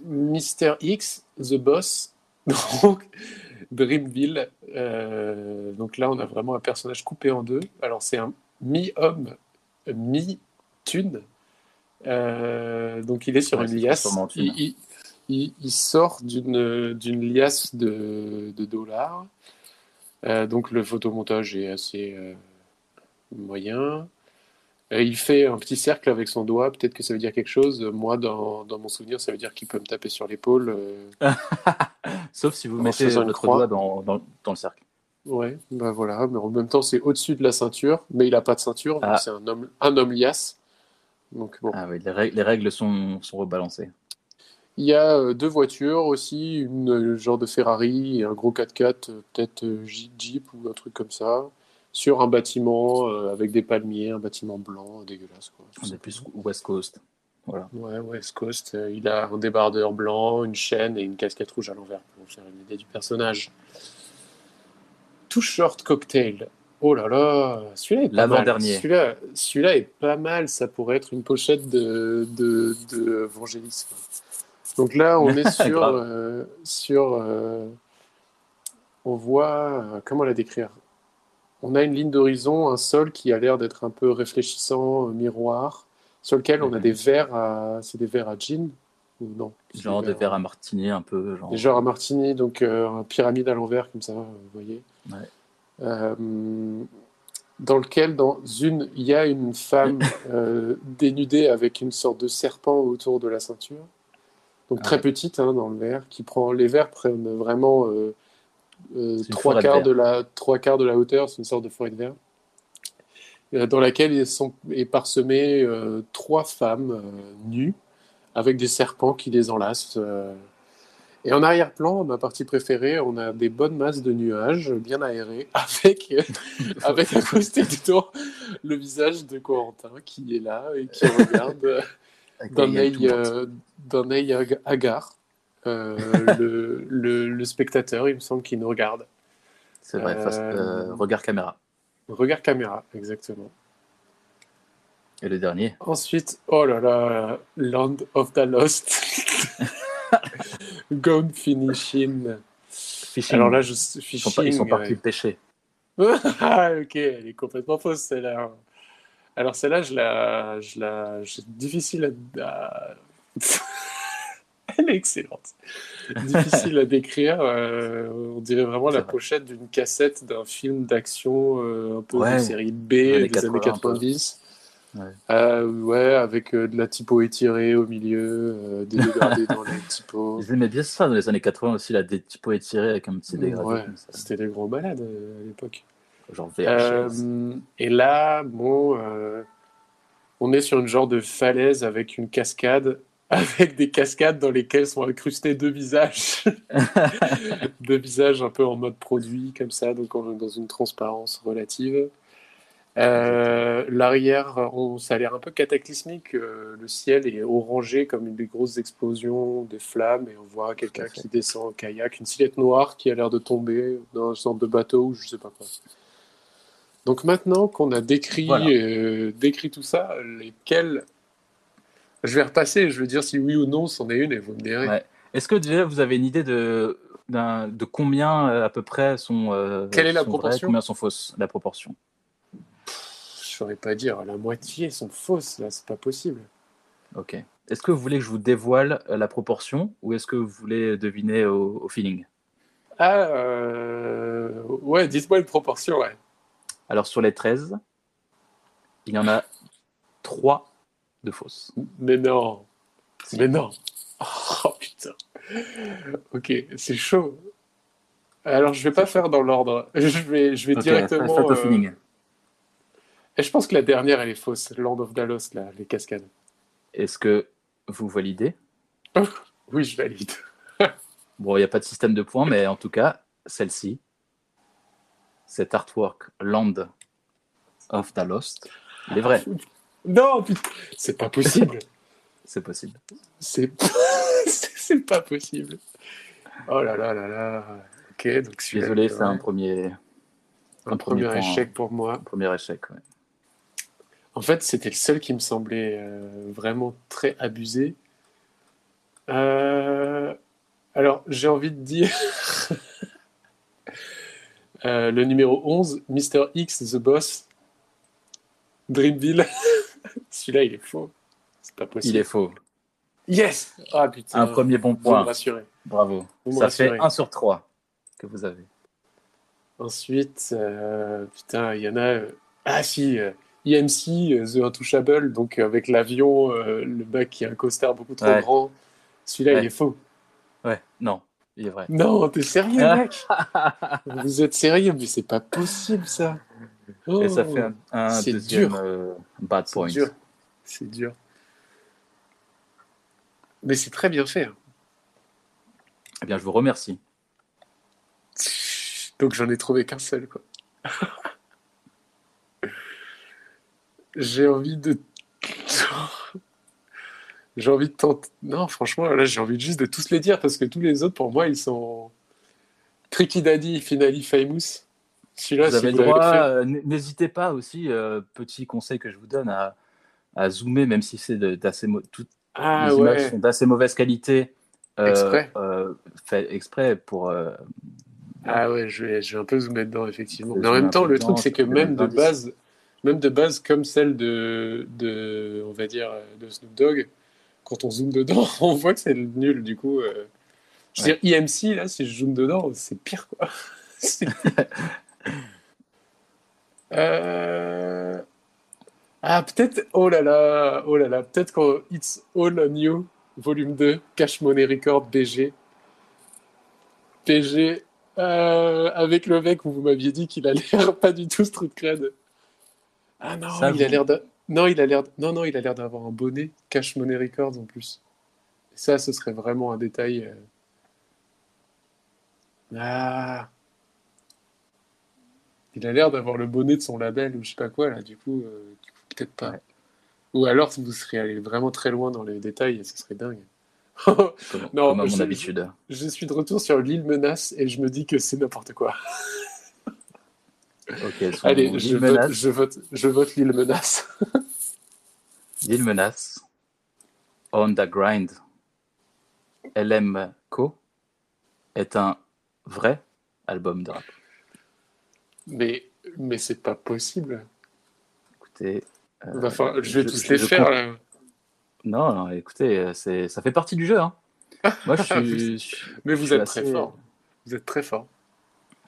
S2: Mr. X, The Boss, donc Dreamville. Euh, donc là, on a vraiment un personnage coupé en deux. Alors, c'est un mi-homme, mi-thune. Euh, donc, il est sur
S1: Ouais,
S2: une liasse. Il, il- il- il sort d'une liasse de, de dollars. Euh, donc, le photomontage est assez euh, moyen. Euh, il fait un petit cercle avec son doigt. Peut-être que ça veut dire quelque chose. Moi, dans, dans mon souvenir, ça veut dire qu'il peut me taper sur l'épaule. euh,
S1: Sauf si vous mettez votre
S2: croix.
S1: doigt dans, dans, dans le cercle.
S2: Ouais, bah voilà, mais en même temps c'est au-dessus de la ceinture, mais il a pas de ceinture, donc
S1: Ah.
S2: c'est un homme, un homme liasse. Donc bon,
S1: Ah oui, les règles, les règles sont, sont rebalancées.
S2: Il y a euh, deux voitures aussi, une euh, genre de Ferrari et un gros 4x4, euh, peut-être Jeep ou un truc comme ça. sur un bâtiment avec des palmiers, un bâtiment blanc dégueulasse. Quoi,
S1: On est plus West Coast. Voilà.
S2: Ouais, West Coast. il a un débardeur blanc, une chaîne et une casquette rouge à l'envers pour vous faire une idée du personnage. Too Short Cocktail. Oh là là, celui-là est pas mal.
S1: L'avant-dernier.
S2: Celui-là, celui-là est pas mal. Ça pourrait être une pochette de, de, de Évangélisme. Donc là, on est sur. Euh, sur euh, on voit. euh, comment la décrire? On a une ligne d'horizon, un sol qui a l'air d'être un peu réfléchissant, miroir, sur lequel on a
S1: Mhm.
S2: des verres à. C'est des verres à gin Ou non?
S1: Genre des verres à martini un peu. Genre...
S2: des genres à martini, donc euh, un pyramide à l'envers, comme ça, vous voyez.
S1: Ouais.
S2: Dans lequel, dans une, il y a une femme dénudée avec une sorte de serpent autour de la ceinture. Donc
S1: Ah
S2: très petite hein, dans le verre, qui prend les verres prennent vraiment euh, euh, trois
S1: de
S2: quarts de la trois quarts de la hauteur, c'est une sorte de forêt de verre, euh, dans laquelle ils sont est parsemé euh, trois femmes nues avec des serpents qui les enlacent. Et en arrière-plan, ma partie préférée, on a des bonnes masses de nuages bien aérés avec, avec à côté dedans le visage de Corentin qui est là et qui regarde d'un œil, d'un œil hagard le, le, le spectateur, il me semble qu'il nous regarde.
S1: C'est vrai, face-
S2: euh,
S1: euh, regard caméra.
S2: Regard caméra, exactement.
S1: Et le dernier.
S2: Ensuite, oh là là, Land of the Lost. Gone Finishing.
S1: Fishing.
S2: Alors là, je
S1: ils
S2: fishing.
S1: sont, pas- ils sont partis pêcher.
S2: ah, ok, elle est complètement fausse celle-là. Alors celle-là, je la, je la, c'est difficile à. elle est excellente. Difficile à décrire. euh, on dirait vraiment la
S1: vrai.
S2: pochette d'une cassette d'un film d'action euh, un peu
S1: Ouais.
S2: de série B
S1: Années
S2: des années
S1: 80, un peu.
S2: 90.
S1: Ouais.
S2: Euh, ouais, avec euh, de la typo étirée au milieu, euh, des dégradés dans les typos.
S1: Aimaient bien ça dans les années 80 aussi, là, des typos étirés avec un petit dégradé
S2: Ouais, c'était des gros malades à l'époque.
S1: Genre VHS.
S2: Euh, et là, bon, euh, on est sur une genre de falaise avec une cascade, avec des cascades dans lesquelles sont incrustés deux visages. deux visages un peu en mode produit, comme ça, donc on est dans une transparence relative. Euh, L'arrière, ça a l'air un peu cataclysmique. euh, le ciel est orangé comme une des grosses explosions, des flammes, et on voit quelqu'un qui descend en kayak, une silhouette noire qui a l'air de tomber dans une sorte de bateau ou je sais pas quoi. Donc maintenant qu'on a décrit,
S1: Voilà.
S2: euh, décrit tout ça, lesquels Je vais repasser, je veux dire si oui ou non c'en est une et vous me direz.
S1: Ouais. Est-ce que déjà vous avez une idée de, de combien euh, à peu près sont. euh,
S2: Quelle est la
S1: vraies,
S2: proportion
S1: Combien sont fausses La proportion?
S2: Je saurais pas dire, la moitié sont fausses, là, c'est pas possible.
S1: Ok. Est-ce que vous voulez que je vous dévoile euh, la proportion ou est-ce que vous voulez deviner au, au feeling?
S2: Ah, euh... ouais, dites-moi une proportion, ouais.
S1: Alors sur les 13, il y en a 3 de fausses.
S2: Mais non, mais non. Oh putain. Ok, c'est chaud. Alors je vais pas faire dans l'ordre. Je vais, je vais directement. euh. Et je pense que la dernière elle est fausse. Land of Dalos, là, les cascades.
S1: Est-ce que vous validez?
S2: Oui, je valide.
S1: Bon, il n'y a pas de système de points, mais en tout cas, celle-ci, cet artwork Land of the Lost, il est vrai,
S2: Non, c'est pas possible.
S1: c'est possible.
S2: c'est c'est pas possible. Oh là là là là. Ok, donc celui-là,
S1: Désolé,
S2: ouais.
S1: c'est un premier,
S2: un
S1: un
S2: premier,
S1: premier point.
S2: échec pour moi.
S1: un premier échec. ouais.
S2: En fait, c'était le seul qui me semblait euh, vraiment très abusé. Euh, alors, j'ai envie de dire euh, le numéro 11, Mr. X, The Boss, Dreamville. Celui-là, il est faux. C'est pas possible.
S1: Il est faux.
S2: Yes Ah putain.
S1: Un premier bon
S2: Vous me
S1: point.
S2: rassurez.
S1: Bravo.
S2: Vous me
S1: Ça fait
S2: rassurez.
S1: 1 sur 3 que vous avez.
S2: Ensuite, euh, putain, il y en a. euh, ah si, euh, EMC, euh, The Untouchable, donc avec l'avion, euh, le mec qui a un costard beaucoup trop
S1: Ouais.
S2: grand. Celui-là,
S1: Ouais.
S2: il est faux.
S1: Ouais, non, il est vrai.
S2: Non, t'es sérieux, mec? Vous êtes sérieux, mais c'est pas possible, ça.
S1: Et ça
S2: Oh,
S1: fait un, deuxième
S2: dur.
S1: euh, bad
S2: C'est
S1: point.
S2: dur. C'est dur. Mais c'est très bien fait. hein.
S1: Eh bien, je vous remercie.
S2: Donc j'en ai trouvé qu'un seul, quoi. j'ai envie de. J'ai envie de tenter. Non, franchement, là, j'ai envie juste de tous les dire parce que tous les autres, pour moi, ils sont. Tricky Daddy, Finally Famous. Celui-là,
S1: Vous avez le droit, euh, n'hésitez pas aussi, euh, petit conseil que je vous donne, à, à zoomer, même si c'est d'assez toutes
S2: Ah
S1: les images sont d'assez mauvaise qualité. euh,
S2: Exprès.
S1: fait exprès pour.
S2: Ah ouais, je vais, je vais un peu zoomer dedans, effectivement. Mais en même temps, le
S1: dedans,
S2: truc, c'est que même de base, même de base, comme celle de, de, on va dire, de Snoop Dogg, quand on zoome dedans, on voit que c'est nul. Du coup, euh, je veux
S1: Ouais.
S2: dire, IMC, là, si je zoome dedans, c'est pire, quoi. Pire. Euh, Ah, peut-être, oh là là, oh là là, peut-être quand It's All on You, volume 2, Cash Money Record, BG. BG, euh, avec le mec où vous m'aviez dit qu'il a l'air pas du tout street cred. Ah non,
S1: Ça,
S2: il a l'air d'un- non, il a l'air non non, il a l'air d'avoir un bonnet Cash Money Records en plus. Ça, ce serait vraiment un détail. euh. Ah. Il a l'air d'avoir le bonnet de son label ou je sais pas quoi là. Du coup, euh, du coup, peut-être pas.
S1: Ouais.
S2: Ou alors vous seriez allé vraiment très loin dans les détails et ce serait dingue.
S1: comme,
S2: Non,
S1: comme à
S2: je-
S1: mon habitude.
S2: Je suis de retour sur l'île menace et je me dis que c'est n'importe quoi. Allez, je vote, je vote, je vote l'île menace.
S1: Lille menace, On the Grind, LM Co est un vrai album de rap.
S2: Mais, mais c'est pas possible.
S1: Écoutez, euh,
S2: je vais
S1: je-
S2: tous
S1: je-
S2: les faire
S1: compte-
S2: là.
S1: non, non, écoutez, euh, ça fait partie du jeu. Hein. Moi, je suis,
S2: Mais vous êtes
S1: assez-
S2: très fort. Vous êtes très fort.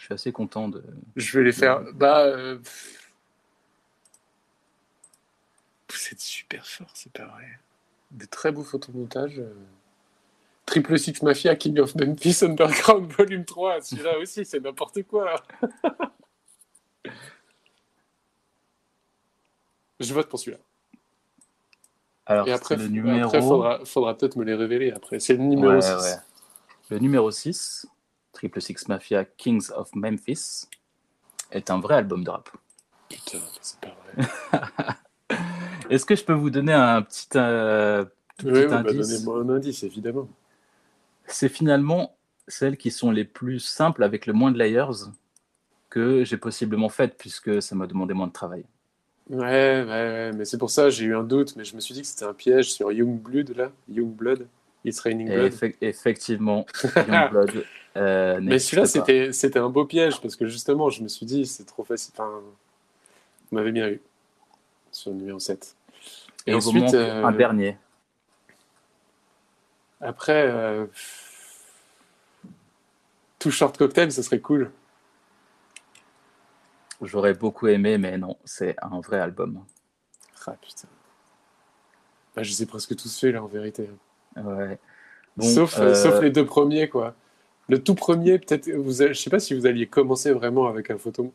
S1: Je suis assez content de.
S2: Je vais les faire. Bah. euh, pff. Vous êtes super fort, c'est pas vrai. Des très beaux photomontages. euh. Triple Six Mafia, King of Memphis Underground Volume 3. Celui-là aussi, c'est n'importe quoi. Je vote pour celui-là.
S1: Alors,
S2: Et après,
S1: le numéro.
S2: après faudra, faudra peut-être me les révéler après. C'est le numéro
S1: Ouais,
S2: 6.
S1: ouais. Le numéro 6, Triple Six Mafia Kings of Memphis, est un vrai album de rap.
S2: Putain, c'est pas vrai.
S1: Est-ce que je peux vous donner un petit, euh, tout
S2: Oui,
S1: petit
S2: oui, bah,
S1: indice?
S2: donnez-moi un indice, évidemment.
S1: C'est finalement celles qui sont les plus simples avec le moins de layers que j'ai possiblement faites, puisque ça m'a demandé moins de travail.
S2: Ouais, ouais, ouais, mais c'est pour ça j'ai eu un doute, mais je me suis dit que c'était un piège sur Youngblood, là. Youngblood, It's Raining Blood.
S1: effe- effectivement, Youngblood. euh,
S2: Mais celui-là, c'était, c'était un beau piège, parce que justement, je me suis dit, c'est trop facile. Enfin, vous m'avez bien eu sur le numéro 7.
S1: Et
S2: ensuite, euh,
S1: un dernier.
S2: après, euh, Too Short Cocktail, ça serait cool.
S1: J'aurais beaucoup aimé, mais non, c'est un vrai album.
S2: Ah putain. Bah, je les ai presque tous faits, là, en vérité.
S1: Ouais. Bon,
S2: sauf,
S1: euh,
S2: sauf les deux premiers, quoi. Le tout premier, peut-être, vous je sais pas si vous alliez commencer vraiment avec un photo.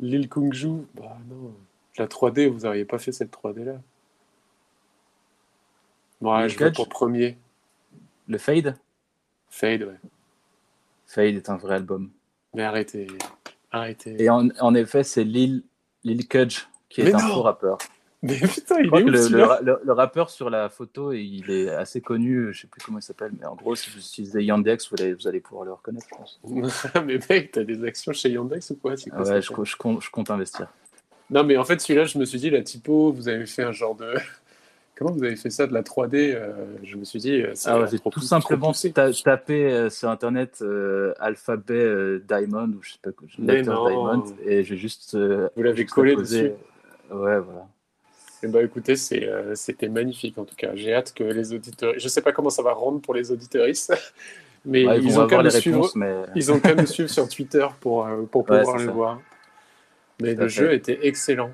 S2: Lil Kungju, bah non. La 3D, vous n'auriez pas fait cette 3D-là. Bon, ouais,
S1: Lil
S2: je pour premier.
S1: Le Fade?
S2: Fade, ouais.
S1: Fade est un vrai album.
S2: Mais arrêtez. Arrêtez.
S1: Et en, en effet, c'est Lil, Lil Kudge qui est
S2: Mais
S1: un
S2: non
S1: faux rappeur.
S2: Mais putain,
S1: Je
S2: il
S1: crois
S2: est
S1: que
S2: où
S1: le, le,
S2: celui-là
S1: ra- le- le rappeur sur la photo, il est assez connu, je sais plus comment il s'appelle, mais en gros, si vous utilisez Yandex, vous allez, vous allez pouvoir le reconnaître, je pense.
S2: Mais mec, t'as des actions chez Yandex ou quoi C'est
S1: Ah ouais, je, co- je compte, je compte investir.
S2: Non, mais en fait, celui-là, je me suis dit, la typo, vous avez fait un genre de. Comment vous avez fait ça de la 3D euh, Je me suis dit, euh, a
S1: Ah ouais, tout simplement ta- tapé euh, sur internet euh, alphabet Diamond ou je sais pas quoi. Diamond et j'ai juste.
S2: Vous l'avez collé dessus.
S1: Ouais, voilà.
S2: Ben, écoutez, c'est, euh, c'était magnifique en tout cas. J'ai hâte que les auditeurs. Je sais pas comment ça va rendre pour les auditeuristes, mais
S1: Ouais,
S2: ils, ont
S1: les
S2: suivre.
S1: réponses, mais
S2: Ils ont qu'à me suivre sur Twitter pour, euh, pour pouvoir le
S1: ça.
S2: voir. Mais
S1: Tout
S2: le
S1: fait.
S2: jeu était excellent.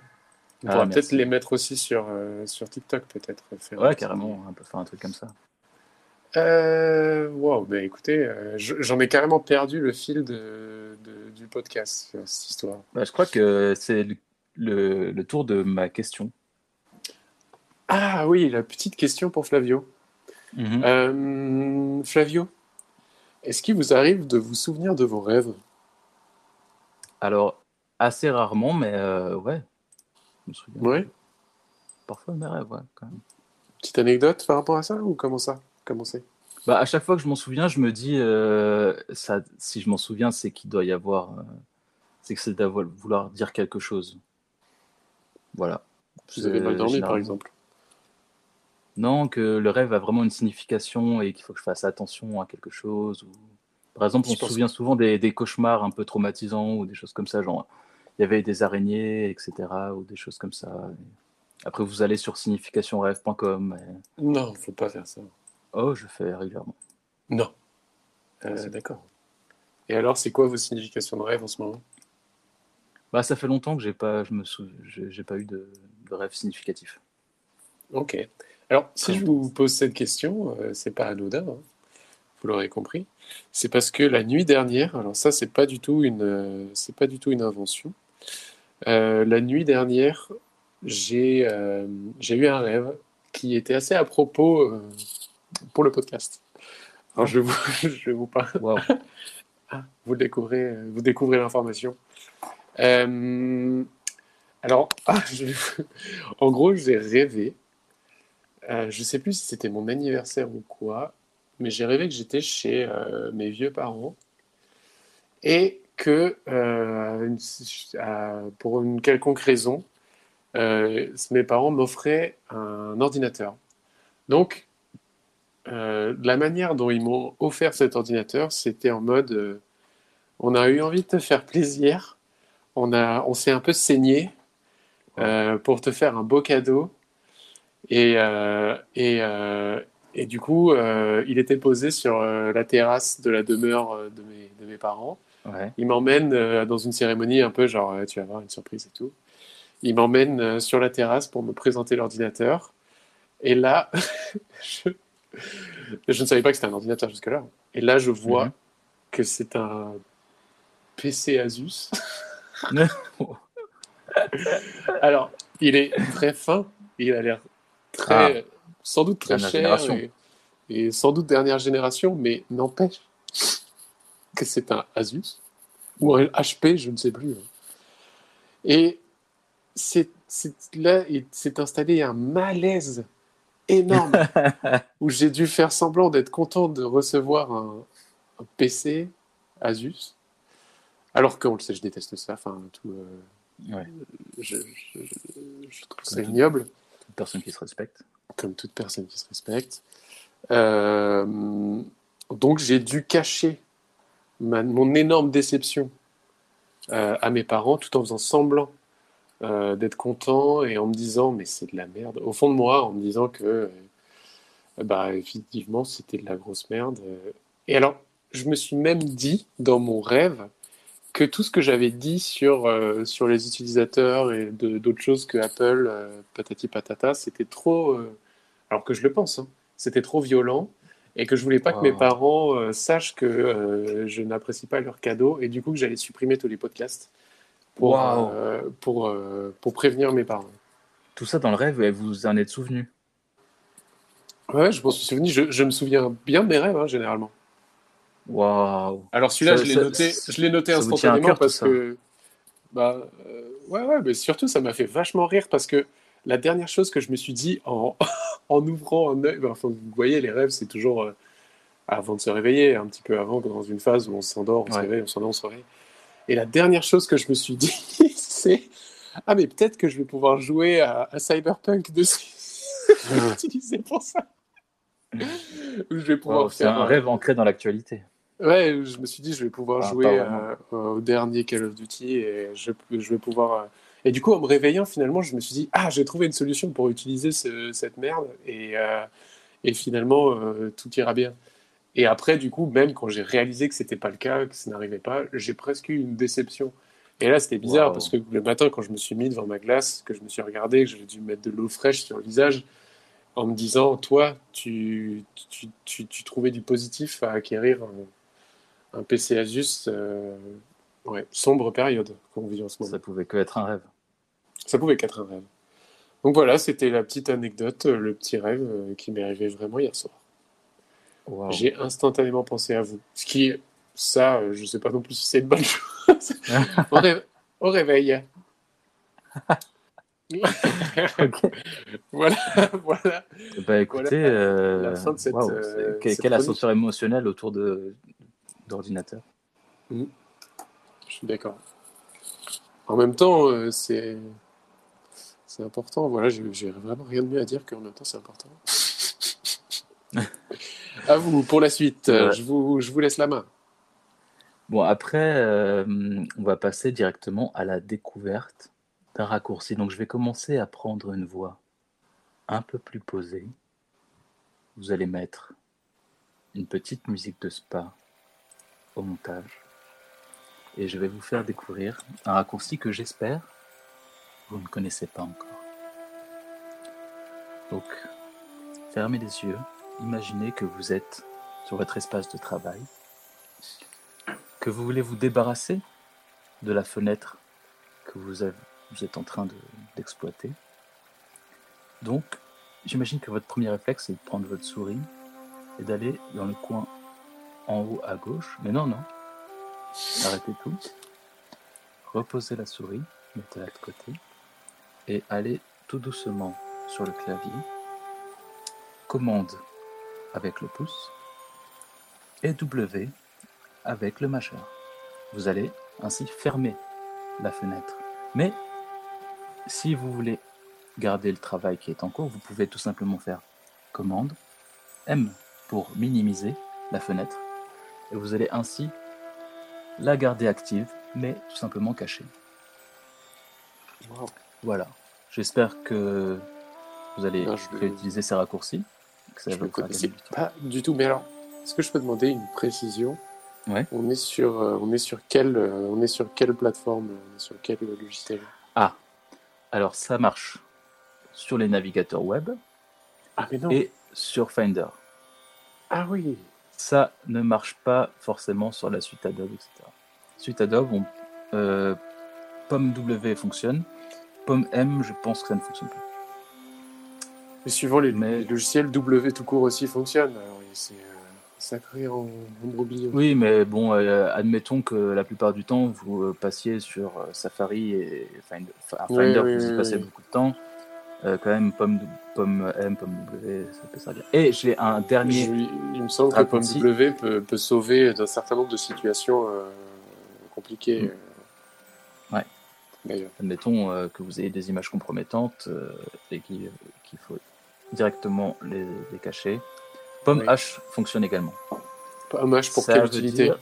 S2: On
S1: Ah,
S2: pourra
S1: merci.
S2: peut-être les mettre aussi sur, euh, sur TikTok, peut-être. faire
S1: ouais, carrément, on peut faire un truc comme ça.
S2: Euh, wow, bah écoutez, euh, je- j'en ai carrément perdu le fil de, de- du podcast, cette histoire.
S1: Bah, je crois que c'est le, le- le tour de ma question.
S2: Ah oui, la petite question pour Flavio.
S1: Mhm.
S2: Euh, Flavio, est-ce qu'il vous arrive de vous souvenir de vos rêves?
S1: Alors, assez rarement, mais euh, ouais. Je me souviens.
S2: Ouais.
S1: parfois mes rêves, ouais, quand même.
S2: Petite anecdote par rapport à ça ou comment ça Comment c'est?
S1: Bah, à chaque fois que je m'en souviens, je me dis, euh, ça, si je m'en souviens, c'est qu'il doit y avoir, c'est que c'est d'avoir vouloir dire quelque chose. Voilà.
S2: Vous avez mal dormi par exemple
S1: Non, que le rêve a vraiment une signification et qu'il faut que je fasse attention à quelque chose. Ou... Par exemple, on
S2: Je
S1: se souvient souvent des, des cauchemars un peu traumatisants ou des choses comme ça, genre il y avait des araignées, etc. ou des choses comme ça. Après, vous allez sur significationrêve.com. et-
S2: Non, faut pas faire ça.
S1: Oh, je fais régulièrement.
S2: Non. Euh,
S1: Merci.
S2: D'accord. Et alors, c'est quoi vos significations de rêve en ce moment?
S1: Bah, ça fait longtemps que j'ai pas, je me sou... j'ai pas eu de, de rêve significatif.
S2: Ok. Alors, si je vous pose cette question, euh, c'est pas anodin, hein, vous l'aurez compris. C'est parce que la nuit dernière, alors ça, c'est pas du tout une, euh, c'est pas du tout une invention. Euh, la nuit dernière, j'ai euh, j'ai eu un rêve qui était assez à propos pour le podcast. Alors, je vais vous, je vous parler.
S1: Waouh.
S2: Ah, vous découvrez, vous découvrez l'information. Alors, ah, je- en gros, j'ai rêvé. Euh, je sais plus si c'était mon anniversaire ou quoi, mais j'ai rêvé que j'étais chez euh, mes vieux parents et que, euh, une- pour une quelconque raison, euh, mes parents m'offraient un ordinateur. Donc, la manière dont ils m'ont offert cet ordinateur, c'était en mode on a eu envie de te faire plaisir, on, a, on s'est un peu saigné pour te faire un beau cadeau. Et, euh, et, euh, et du coup, euh, il était posé sur la terrasse de la demeure de mes, de mes parents.
S1: Ouais.
S2: Il m'emmène dans une cérémonie un peu genre tu vas voir une surprise et tout. Il m'emmène sur la terrasse pour me présenter l'ordinateur. Et là, je... je ne savais pas que c'était un ordinateur jusque-là. Et là, je vois
S1: Mhm.
S2: que c'est un PC Asus. Alors, il est très fin, il a l'air très, sans doute très cher et, et sans doute dernière génération, mais n'empêche que c'est un Asus ou un HP, je ne sais plus. Et c'est là, il s'est installé un malaise énorme où j'ai dû faire semblant d'être content de recevoir un, un PC Asus, alors qu'on le sait, je déteste ça. Enfin, tout, euh,
S1: Ouais.
S2: je, je- je- je trouve ça ignoble,
S1: Toute personne qui se respecte.
S2: comme toute personne qui se respecte. Euh, donc j'ai dû cacher mon énorme déception euh, à mes parents tout en faisant semblant euh, d'être content et en me disant mais c'est de la merde. Au fond de moi, en me disant que bah, effectivement c'était de la grosse merde. Et alors, je me suis même dit dans mon rêve que tout ce que j'avais dit sur, euh, sur les utilisateurs et d'autres choses que Apple, euh, patati patata, c'était trop, euh, alors que je le pense, hein, c'était trop violent et que je voulais pas que mes parents euh, sachent que je n'apprécie pas leurs cadeaux et du coup que j'allais supprimer tous les podcasts pour,
S1: Wow.
S2: pour, pour prévenir mes parents.
S1: Tout ça dans le rêve, vous en êtes souvenu?
S2: Ouais, je m'en suis souvenu, je, je me souviens bien de mes rêves, hein, généralement.
S1: Waouh.
S2: Alors celui-là, je l'ai noté, je l'ai instantanément
S1: cœur,
S2: parce que, bah, euh, ouais, ouais, mais surtout ça m'a fait vachement rire parce que la dernière chose que je me suis dit en, en ouvrant un œil, enfin, vous voyez, les rêves, c'est toujours euh, avant de se réveiller, un petit peu avant, dans une phase où on s'endort, on se réveille, on s'endort, on se réveille. Et la dernière chose que je me suis dit, c'est ah mais peut-être que je vais pouvoir jouer à, à Cyberpunk dessus, je vais l'utiliser pour ça. Je vais pouvoir
S1: C'est
S2: faire
S1: un rêve ancré dans l'actualité.
S2: Ouais, je me suis dit, je vais pouvoir
S1: Ah,
S2: jouer
S1: vraiment.
S2: euh, au dernier Call of Duty et je, je vais pouvoir. euh, Et du coup, en me réveillant, finalement, je me suis dit, ah, j'ai trouvé une solution pour utiliser ce- cette merde et, euh, et finalement, euh, tout ira bien. Et après, du coup, même quand j'ai réalisé que c'était pas le cas, que ça n'arrivait pas, j'ai presque eu une déception. Et là, c'était bizarre
S1: Wow.
S2: parce que le matin, quand je me suis mis devant ma glace, que je me suis regardé, que j'ai dû mettre de l'eau fraîche sur le visage, en me disant, toi, tu, tu, tu, tu trouvais du positif à acquérir un PC Asus. euh, ouais, sombre période qu'on vit en ce moment.
S1: Ça pouvait que être un rêve.
S2: Ça pouvait qu'être un rêve. Donc voilà, c'était la petite anecdote, le petit rêve euh, qui m'est arrivé vraiment hier soir. J'ai instantanément pensé à vous. Ce qui, ça, euh, je sais pas non plus si c'est une bonne chose. au, ré- au réveil. voilà, voilà.
S1: Bah écoutez,
S2: Voilà
S1: euh,
S2: la fin de cette,
S1: waouh,
S2: euh,
S1: c'est- que-
S2: cette
S1: quelle
S2: chronique.
S1: ascenseur émotionnel autour de d'ordinateur.
S2: Je suis d'accord. En même temps, euh, c'est c'est important. Voilà, j'ai vraiment rien de mieux à dire qu'en même temps, c'est important. à vous pour la suite. Je vous je vous laisse la main.
S1: Bon, après, euh, on va passer directement à la découverte d'un raccourci. Donc, je vais commencer à prendre une voix un peu plus posée. Vous allez mettre une petite musique de spa montage. Et je vais vous faire découvrir un raccourci que j'espère vous ne connaissez pas encore. Donc, fermez les yeux. Imaginez que vous êtes sur votre espace de travail que vous voulez vous débarrasser de la fenêtre que vous, êtes en train de- d'exploiter. Donc, j'imagine que votre premier réflexe, c'est de prendre votre souris et d'aller dans le coin en haut à gauche. Mais non, non. Arrêtez tout. Reposez la souris, mettez-la de côté et allez tout doucement sur le clavier. Commande avec le pouce et W avec le majeur. Vous allez ainsi fermer la fenêtre. Mais si vous voulez garder le travail qui est en cours, vous pouvez tout simplement faire commande M pour minimiser la fenêtre et vous allez ainsi la garder active mais tout simplement cachée. Voilà. J'espère que vous allez
S2: Non, je
S1: utiliser ces raccourcis. que ça
S2: Je ne connaissais pas du tout. Mais alors, est-ce que je peux demander une précision?
S1: Ouais.
S2: On est sur euh, on est sur quelle euh, on est sur quelle plateforme On est sur quel logiciel?
S1: Ah, alors ça marche sur les navigateurs web
S2: Ah mais non.
S1: et sur Finder.
S2: Ah oui.
S1: Ça ne marche pas forcément sur la suite Adobe, etc. Suite Adobe, on, euh, Pomme W fonctionne. Pomme M, je pense que ça ne fonctionne pas.
S2: Mais suivant les,
S1: Mais-
S2: les logiciels, W tout court aussi fonctionne. Alors, c'est euh, sacré en embrouillon.
S1: Oui, mais bon, euh, admettons que la plupart du temps, vous euh, passiez sur Safari et Finder. Enfin,
S2: Oui,
S1: Finder,
S2: oui,
S1: vous y
S2: oui,
S1: passez
S2: oui.
S1: beaucoup de temps. Euh, quand même, Pomme, pomme M, Pomme W, ça peut servir. Et j'ai un dernier.
S2: Je- il me semble que Pomme. W peut, peut sauver d'un certain nombre de situations euh, compliquées.
S1: Mm.
S2: euh,
S1: Ouais.
S2: D'ailleurs.
S1: Admettons euh, que vous ayez des images compromettantes euh, et qu'il qu'il faut directement les, les cacher. Pomme
S2: Oui.
S1: H fonctionne également.
S2: Pomme H pour
S1: Ça
S2: quelle utilité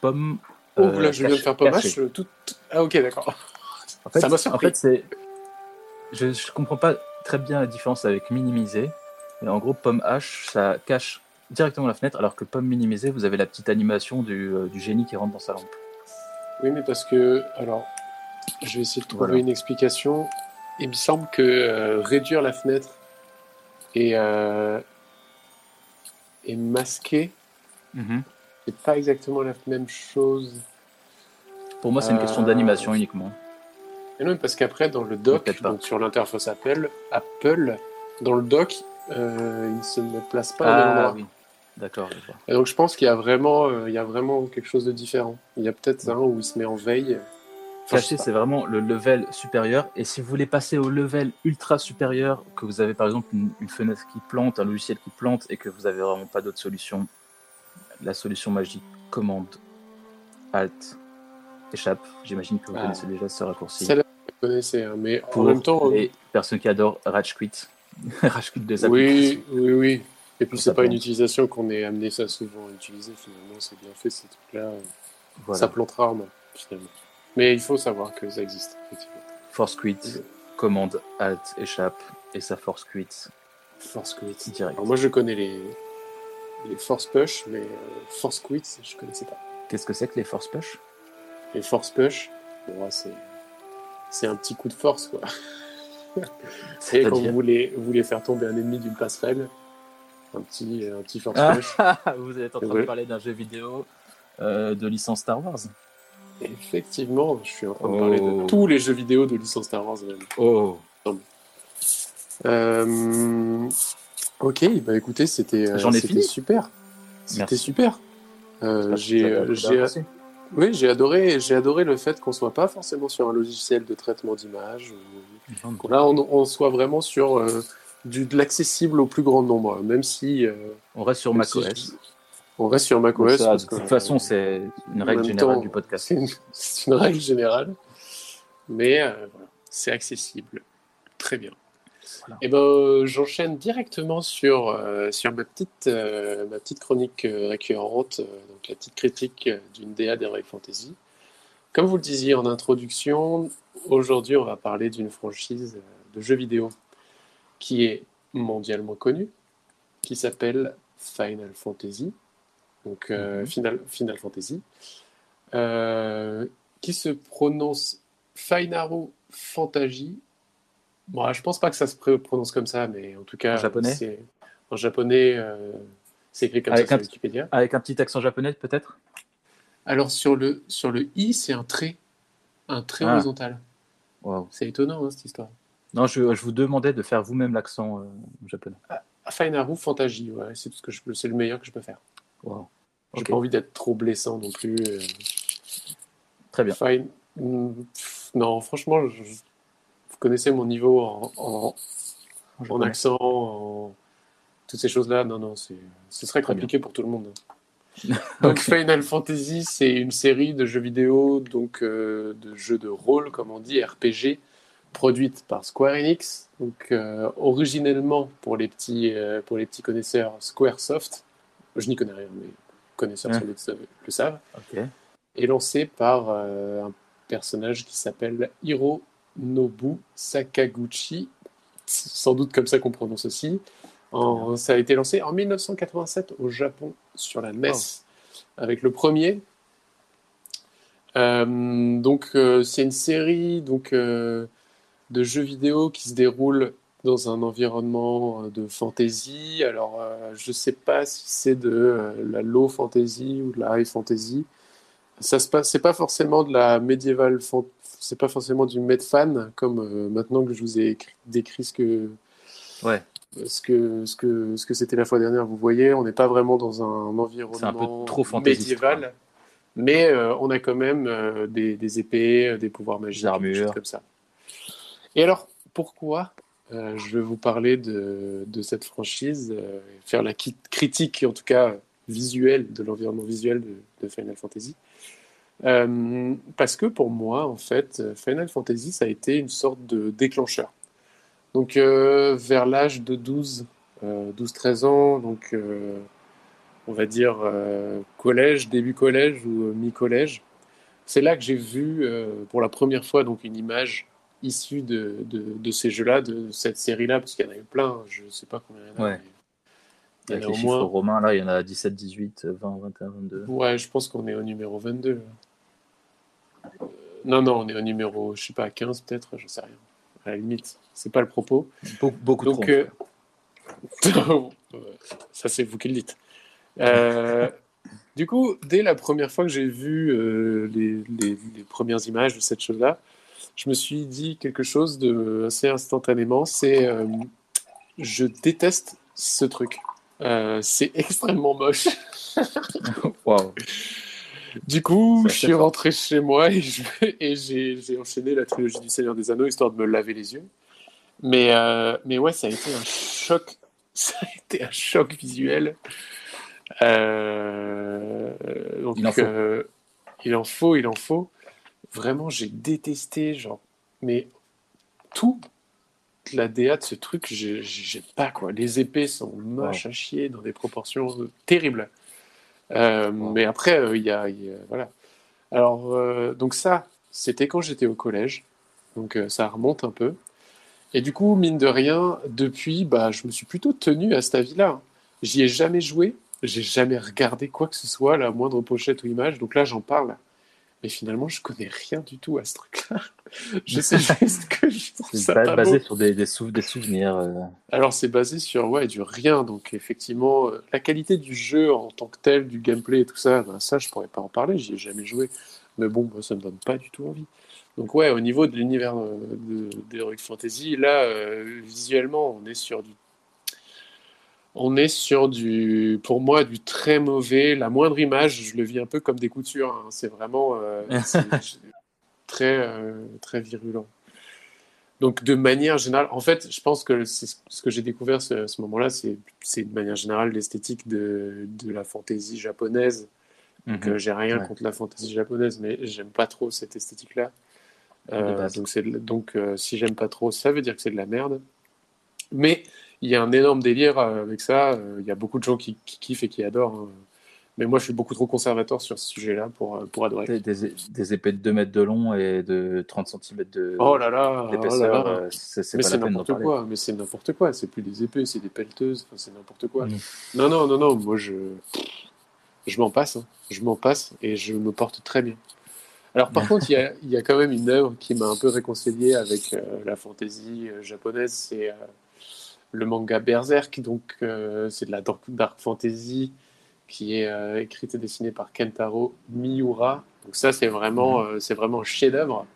S1: Pomme.
S2: Oh,
S1: euh,
S2: là, je viens de faire Pomme. H. euh, Tout, tout- Ah, ok, d'accord.
S1: En fait,
S2: Ça m'a
S1: en
S2: surpris.
S1: fait, c'est. Je ne comprends pas très bien la différence avec minimiser. Mais en gros, Pomme H, ça cache directement la fenêtre, alors que Pomme minimisée, vous avez la petite animation du, euh, du génie qui rentre dans sa lampe.
S2: Oui, mais parce que. Alors, je vais essayer de trouver
S1: Voilà.
S2: une explication. Il me semble que euh, réduire la fenêtre et, euh, et masquer, c'est pas exactement la même chose.
S1: Pour moi, c'est une question d'animation uniquement.
S2: Non, parce qu'après, dans le dock,
S1: pas.
S2: donc sur l'interface Apple, Apple, dans le dock, euh, il ne se place pas même
S1: Ah oui, d'accord.
S2: Et donc je pense qu'il y a vraiment, euh, il y a vraiment quelque chose de différent. Il y a peut-être un où il se met en veille. Enfin,
S1: Caché, c'est vraiment le level supérieur. Et si vous voulez passer au level ultra supérieur, que vous avez par exemple une, une fenêtre qui plante, un logiciel qui plante, et que vous avez vraiment pas d'autre solution, la solution magique, commande, alt, échappe. J'imagine que vous
S2: Ah.
S1: connaissez déjà ce raccourci.
S2: Celle-là, je connaissais, hein, mais
S1: Pour
S2: en même temps,
S1: les personnes qui adorent Rage Quit. Rage Quit des
S2: oui, oui, oui. Et puis c'est pas une utilisation qu'on est amené ça souvent à utiliser finalement. C'est bien fait ces trucs-là.
S1: Voilà.
S2: Ça plante rarement finalement. Mais il faut savoir que ça existe effectivement.
S1: Force Quit, commande, alt, échappe, et ça force quit
S2: Force quit.
S1: direct.
S2: Alors moi je connais les les force push, mais euh, force quit je connaissais pas.
S1: Qu'est-ce que c'est que les force push?
S2: Les force push, bon, c'est un petit coup de force quoi. C'est quand vous voulez, vous voulez faire tomber un ennemi d'une passerelle, un petit, un petit force
S1: Ah,
S2: push.
S1: Vous êtes en train de parler d'un jeu vidéo euh, de licence Star Wars.
S2: Effectivement, je suis en train de parler
S1: Oh.
S2: de tous les jeux vidéo de licence Star Wars même.
S1: Oh
S2: Euh, ok, bah écoutez, c'était
S1: J'en ai fini.
S2: super. C'était super. Euh, j'ai Euh, oui, j'ai adoré j'ai adoré le fait qu'on soit pas forcément sur un logiciel de traitement d'image ou Là, on, on soit vraiment sur euh, du, de l'accessible au plus grand nombre, même si. euh,
S1: On reste sur
S2: si
S1: macOS.
S2: on reste sur macOS.
S1: De toute façon, c'est une règle générale
S2: temps,
S1: du podcast.
S2: C'est une, règle générale. Mais euh, voilà, c'est accessible. Très bien.
S1: Voilà.
S2: Et ben, euh, j'enchaîne directement sur, euh, sur ma, petite, euh, ma petite chronique euh, récurrente, euh, la petite critique euh, d'une DA d'Heroic Fantasy. Comme vous le disiez en introduction, aujourd'hui on va parler d'une franchise euh, de jeux vidéo qui est mondialement connue, qui s'appelle Final Fantasy. Donc euh,
S1: Mhm.
S2: Final, Final Fantasy. euh, qui se prononce Finaru Fantasy. Bon, je pense pas que ça se pr- prononce comme ça, mais en tout cas,
S1: En japonais
S2: c'est- en japonais, euh, c'est écrit comme
S1: Avec
S2: ça
S1: un
S2: sur Wikipédia.
S1: Avec un petit accent japonais, peut-être?
S2: Alors sur le, sur le i, c'est un trait, un trait
S1: Ah.
S2: horizontal.
S1: Waouh.
S2: C'est étonnant hein, cette histoire.
S1: Non, je, je vous demandais de faire vous-même l'accent euh, japonais.
S2: Finaru Fantasy, ouais, c'est tout ce que je peux, c'est le meilleur que je peux faire.
S1: Waouh.
S2: J'ai pas envie d'être trop blessant non plus. euh.
S1: Très bien.
S2: Fine. Mm, Non, franchement, je- vous connaissez mon niveau en, en, accent, en toutes ces choses-là. Non, non, ce serait compliqué pour tout le monde. Donc Final Fantasy, c'est une série de jeux vidéo, donc euh, de jeux de rôle, comme on dit, RPG, produite par Square Enix. Donc euh, originellement pour les petits, euh, pour les petits connaisseurs, Squaresoft. Je n'y connais rien, mais connaisseurs
S1: Ouais.
S2: le savent
S1: Ok.
S2: est lancé par euh, un personnage qui s'appelle Hironobu Sakaguchi, sans doute comme ça qu'on prononce aussi. En- ça a été lancé en 1987 au Japon sur la NES, avec le premier. Euh, donc euh, c'est une série donc euh, de jeux vidéo qui se déroule dans un environnement de fantasy. Alors je sais pas si c'est de la low fantasy ou de la high fantasy ça se passe, c'est pas forcément de la médiévale, fan- c'est pas forcément du medfan comme maintenant que je vous ai écrit- décrit ce que
S1: Ouais.
S2: Ce que ce que ce que c'était la fois dernière. Vous voyez, on n'est pas vraiment dans un environnement
S1: un peu trop
S2: médiéval, mais euh, on a quand même euh, des, des épées, euh, des pouvoirs magiques,
S1: Des armures.
S2: des choses comme ça. Et alors, pourquoi euh, je vais vous parler de, de cette franchise, faire la critique, en tout cas visuelle, de l'environnement visuel de, de Final Fantasy Parce que pour moi, en fait, Final Fantasy, ça a été une sorte de déclencheur. Donc, euh, vers l'âge de 12, euh, 12-13 ans, donc euh, on va dire euh, collège, début collège ou euh, mi-collège, c'est là que j'ai vu euh, pour la première fois donc une image issue de, de, de ces jeux-là, de cette série-là, parce qu'il y en a eu plein, je ne sais pas combien il y en a.
S1: Ouais.
S2: Il y
S1: Avec
S2: en a
S1: les
S2: au
S1: chiffres
S2: moins.
S1: romains, là, il y en a 17, 18, 20, 21, 22.
S2: Ouais, je pense qu'on est au numéro 22. Euh, Non, non, on est au numéro, je sais pas, 15 peut-être, je sais rien. À la limite, c'est pas le propos.
S1: Beaucoup, beaucoup
S2: Donc,
S1: trop.
S2: euh, ça c'est vous qui le dites. Euh, du coup, dès la première fois que j'ai vu euh, les, les- les premières images de cette chose-là, je me suis dit quelque chose de assez instantanément. C'est, je déteste ce truc. C'est extrêmement moche. Du coup, je suis rentré chez moi et je- et j'ai enchaîné la trilogie du Seigneur des Anneaux histoire de me laver les yeux. Mais, euh, mais ouais, ça a été un choc. Ça a été un choc visuel. Euh, donc,
S1: Il en faut.
S2: euh, il en faut, il en faut. Vraiment, j'ai détesté, genre, mais tout la DA de ce truc, j'ai pas quoi. Les épées sont moches à chier dans des proportions terribles. Euh,
S1: Wow.
S2: Mais après, euh, il y, a, il y a- voilà. Alors, euh, donc ça, c'était quand j'étais au collège. Donc ça remonte un peu. Et du coup, mine de rien, depuis, bah, je me suis plutôt tenu à cet avis-là. J'y ai jamais joué, j'ai jamais regardé quoi que ce soit, la moindre pochette ou image. Donc là, j'en parle. Mais finalement, je connais rien du tout à ce truc-là. je sais juste que je trouve
S1: C'est
S2: ça pas
S1: basé
S2: beau.
S1: sur des, des, sou- des souvenirs. euh,
S2: Alors, c'est basé sur ouais, du rien. Donc, effectivement, euh, la qualité du jeu en tant que tel, du gameplay et tout ça, ben, ça, je pourrais pas en parler. J'y ai jamais joué. Mais bon, moi, ça me donne pas du tout envie. Donc, ouais, au niveau de l'univers euh, de- d'Heroic Fantasy, là, euh, visuellement, on est sur du. On est sur du, pour moi, du très mauvais. La moindre image, je le vis un peu comme des coutures. hein. C'est vraiment euh, très, euh, très virulent. Donc, de manière générale, en fait, je pense que ce que j'ai découvert ce- à ce moment-là, c'est de manière générale l'esthétique de, de la fantaisie japonaise. Donc,
S1: Mhm.
S2: j'ai rien
S1: Ouais.
S2: contre la fantaisie japonaise, mais j'aime pas trop cette esthétique-là. Euh, donc, donc si j'aime pas trop, ça veut dire que c'est de la merde. Mais il y a un énorme délire euh, avec ça. Euh, Il y a beaucoup de gens qui, qui kiffent et qui adorent. hein. Mais moi, je suis beaucoup trop conservateur sur ce sujet-là pour, euh, pour adorer.
S1: Des, des- des épées de 2 mètres de long et de 30 cm de,
S2: Oh là là, oh là
S1: d'épaisseur,
S2: là.
S1: euh, c'est
S2: Mais c'est n'importe quoi, mais c'est n'importe quoi, c'est plus des épées, c'est des pelleteuses, enfin, c'est n'importe quoi.
S1: Mm.
S2: Non, non, non, non, moi je, je m'en passe, hein. je m'en passe et je me porte très bien. Alors par contre, il y a, y a quand même une œuvre qui m'a un peu réconcilié avec euh, la fantaisie japonaise, c'est euh, le manga Berserk, donc euh, c'est de la dark, dark fantasy qui est euh, écrite et dessinée par Kentaro Miura. Donc ça, c'est vraiment, euh, c'est vraiment un chef-d'œuvre.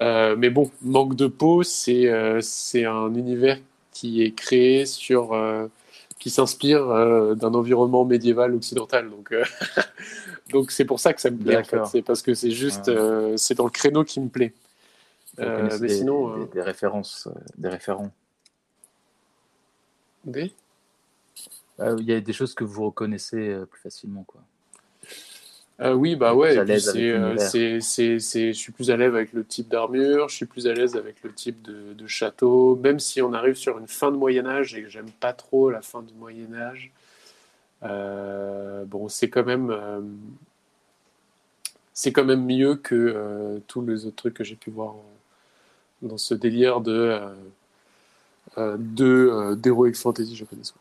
S2: Mais bon, manque de peau, c'est c'est un univers qui est créé sur, qui s'inspire d'un environnement médiéval occidental. Donc, donc c'est pour ça que ça me plaît. En fait.
S1: D'accord.
S2: C'est parce que c'est juste,
S1: Ah.
S2: c'est dans le créneau qui me plaît. Mais
S1: des,
S2: sinon,
S1: des- des références, des référents?
S2: Des-
S1: Euh, Il y a des choses que vous reconnaissez euh, plus facilement, quoi.
S2: Euh, oui, bah ouais, c'est, je suis plus à l'aise avec le type d'armure, je suis plus à l'aise avec le type de, de château, même si on arrive sur une fin de Moyen Âge et que j'aime pas trop la fin du Moyen Âge. euh, bon, c'est quand même, euh, c'est quand même mieux que tous les autres trucs que j'ai pu voir en- dans ce délire de de euh, d'heroic fantasy japonaise. quoi.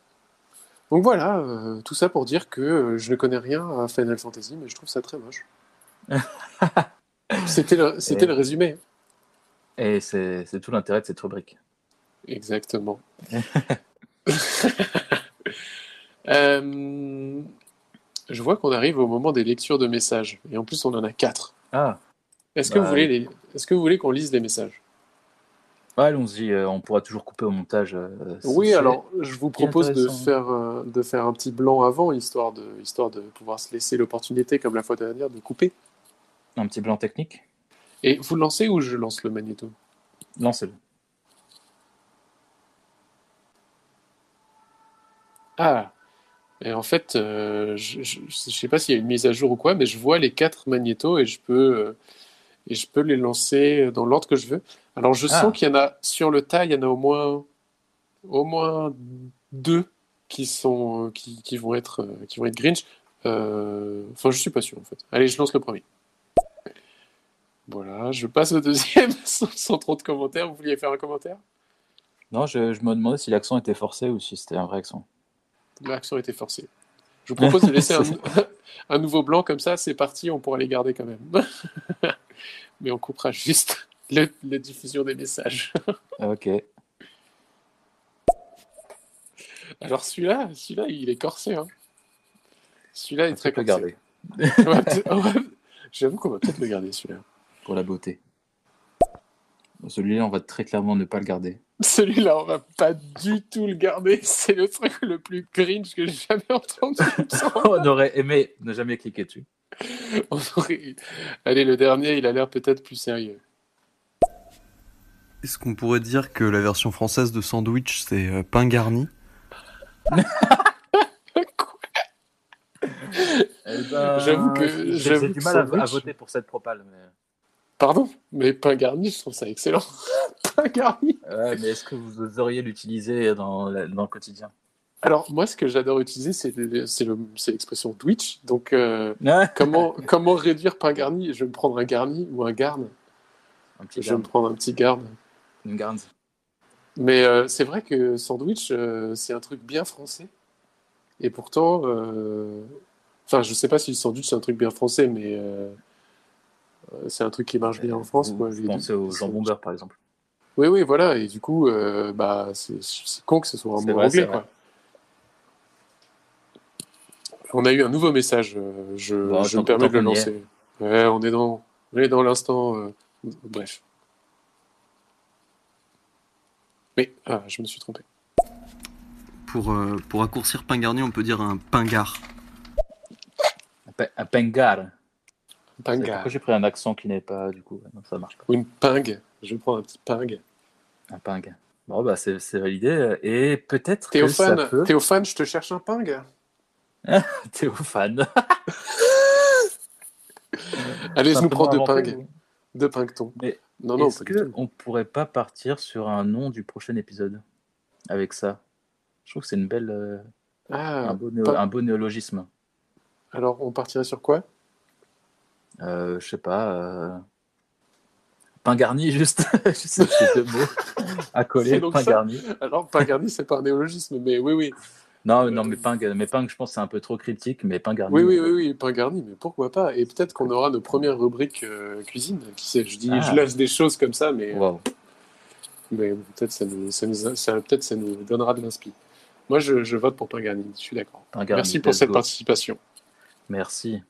S2: Donc voilà, euh, tout ça pour dire que euh, je ne connais rien à Final Fantasy, mais je trouve ça très moche. C'était le, c'était
S1: Et-
S2: le résumé.
S1: Et c'est c'est tout l'intérêt de cette rubrique.
S2: Exactement. Euh, je vois qu'on arrive au moment des lectures de messages. Et en plus, on en a quatre.
S1: Ah,
S2: Est-ce que,
S1: Bah,
S2: vous voulez les... Est-ce que vous voulez qu'on lise les messages?
S1: Allons-y, euh, on pourra toujours couper au montage. euh, ce
S2: Oui, alors je vous propose de faire, euh, de faire un petit blanc avant, histoire de, histoire de pouvoir se laisser l'opportunité, comme la fois dernière, de couper.
S1: Un petit blanc technique
S2: Et vous le lancez ou je lance le magnéto?
S1: Lancez-le.
S2: Ah Et en fait, euh, je ne sais pas s'il y a une mise à jour ou quoi, mais je vois les quatre magnétos et je peux, euh, et je peux les lancer dans l'ordre que je veux. Alors je
S1: Ah.
S2: sens qu'il y en a, sur le tas, il y en a au moins, au moins deux qui, sont, qui, qui vont, être, euh, qui vont être Grinch. Euh, Enfin, je suis pas sûr en fait. Allez, je lance le premier. Voilà, je passe au deuxième sans, sans trop de commentaires. Vous vouliez faire un commentaire?
S1: Non, je, je me demandais si l'accent était forcé ou si c'était un vrai accent.
S2: L'action était forcée. Je vous propose de laisser un, un nouveau blanc comme ça, c'est parti, on pourra les garder quand même. Mais on coupera juste le- la diffusion des messages.
S1: Ok.
S2: Alors celui-là, celui-là, il est corsé. Hein. Celui-là est
S1: On
S2: très
S1: peut
S2: corsé. va- J'avoue qu'on va peut-être le garder celui-là.
S1: pour la beauté. Celui-là, on va très clairement ne pas le garder.
S2: Celui-là, on va pas du tout le garder. C'est le truc le plus cringe que j'ai jamais entendu.
S1: on aurait aimé ne jamais cliquer dessus.
S2: Allez, le dernier, il a l'air peut-être plus sérieux.
S4: Est-ce qu'on pourrait dire que la version française de sandwich, c'est euh, pain garni?
S2: J'avoue que-
S1: j'ai- du mal à, voter pour cette propale. Mais...
S2: Pardon, mais pain garni, je trouve ça excellent. pain garni.
S1: Ouais, mais est-ce que vous oseriez l'utiliser dans, dans le quotidien?
S2: Alors, moi, ce que j'adore utiliser, c'est le- c'est le- l'expression Twitch. Donc, euh,
S1: Ah,
S2: comment, comment réduire pain garni? Je vais me prendre un garni ou un garde.
S1: Un petit
S2: Je vais me prendre un petit garde.
S1: une garde.
S2: Mais euh, c'est vrai que sandwich, euh, c'est un truc bien français. Et pourtant, euh, enfin, je sais pas si le sandwich, c'est un truc bien français, mais c'est un truc qui marche bien en France.
S1: Vous,
S2: quoi.
S1: vous
S2: Les-
S1: pensez au jambon beurre, par exemple.
S2: Oui, oui, voilà. Et du coup, euh, bah, c'est con que ce soit un mot
S1: vrai,
S2: anglais, quoi. On a eu un nouveau message. euh, Je,
S1: Bon,
S2: je
S1: tant-
S2: me permets de le lancer. Ouais, on est dans, on est dans l'instant. euh, bref. Mais ah, je me suis trompé.
S4: pour, euh, pour raccourcir pain garni, on peut dire un pain gare.
S1: Un, pe- un pengar.
S2: Pinga.
S1: Pourquoi j'ai pris un accent qui n'est pas, du coup, non, ça marche pas.
S2: Ou une pingue. Je prendre un petit pingue.
S1: Un ping. Bon, bah, c'est validé. Et peut-être que
S2: Théophane,
S1: ça peut...
S2: Théophane, je te cherche un ping.
S1: Théophane.
S2: Allez, je nous prends deux
S1: ou-
S2: Deux pingtons.
S1: Mais
S2: Non, non,
S1: Est-ce qu'on pourrait pas partir sur un nom du prochain épisode avec ça? Je trouve que c'est une belle, euh,
S2: Ah,
S1: un, beau néo-
S2: pas-
S1: un beau néologisme.
S2: alors on partirait sur quoi?
S1: Euh, je sais pas. Euh... Pain garni, juste. juste ces deux mots à coller. Pain
S2: ça
S1: garni.
S2: Alors, pain garni, c'est pas un néologisme, mais oui, oui.
S1: Non, non, mais pain, mais je pense que c'est un peu trop critique, mais pain garni.
S2: Oui, oui, oui, oui, pain garni, mais pourquoi pas? Et peut-être qu'on aura nos premières rubriques euh, cuisine. Qui sait Je dis,
S1: Ah.
S2: je lâche des choses comme ça, mais, mais peut-être ça nous, ça nous, ça, peut-être ça nous donnera de l'inspi. Moi, je, je vote pour pain garni. Je suis d'accord. Merci pour cette
S1: go.
S2: participation.
S1: Merci.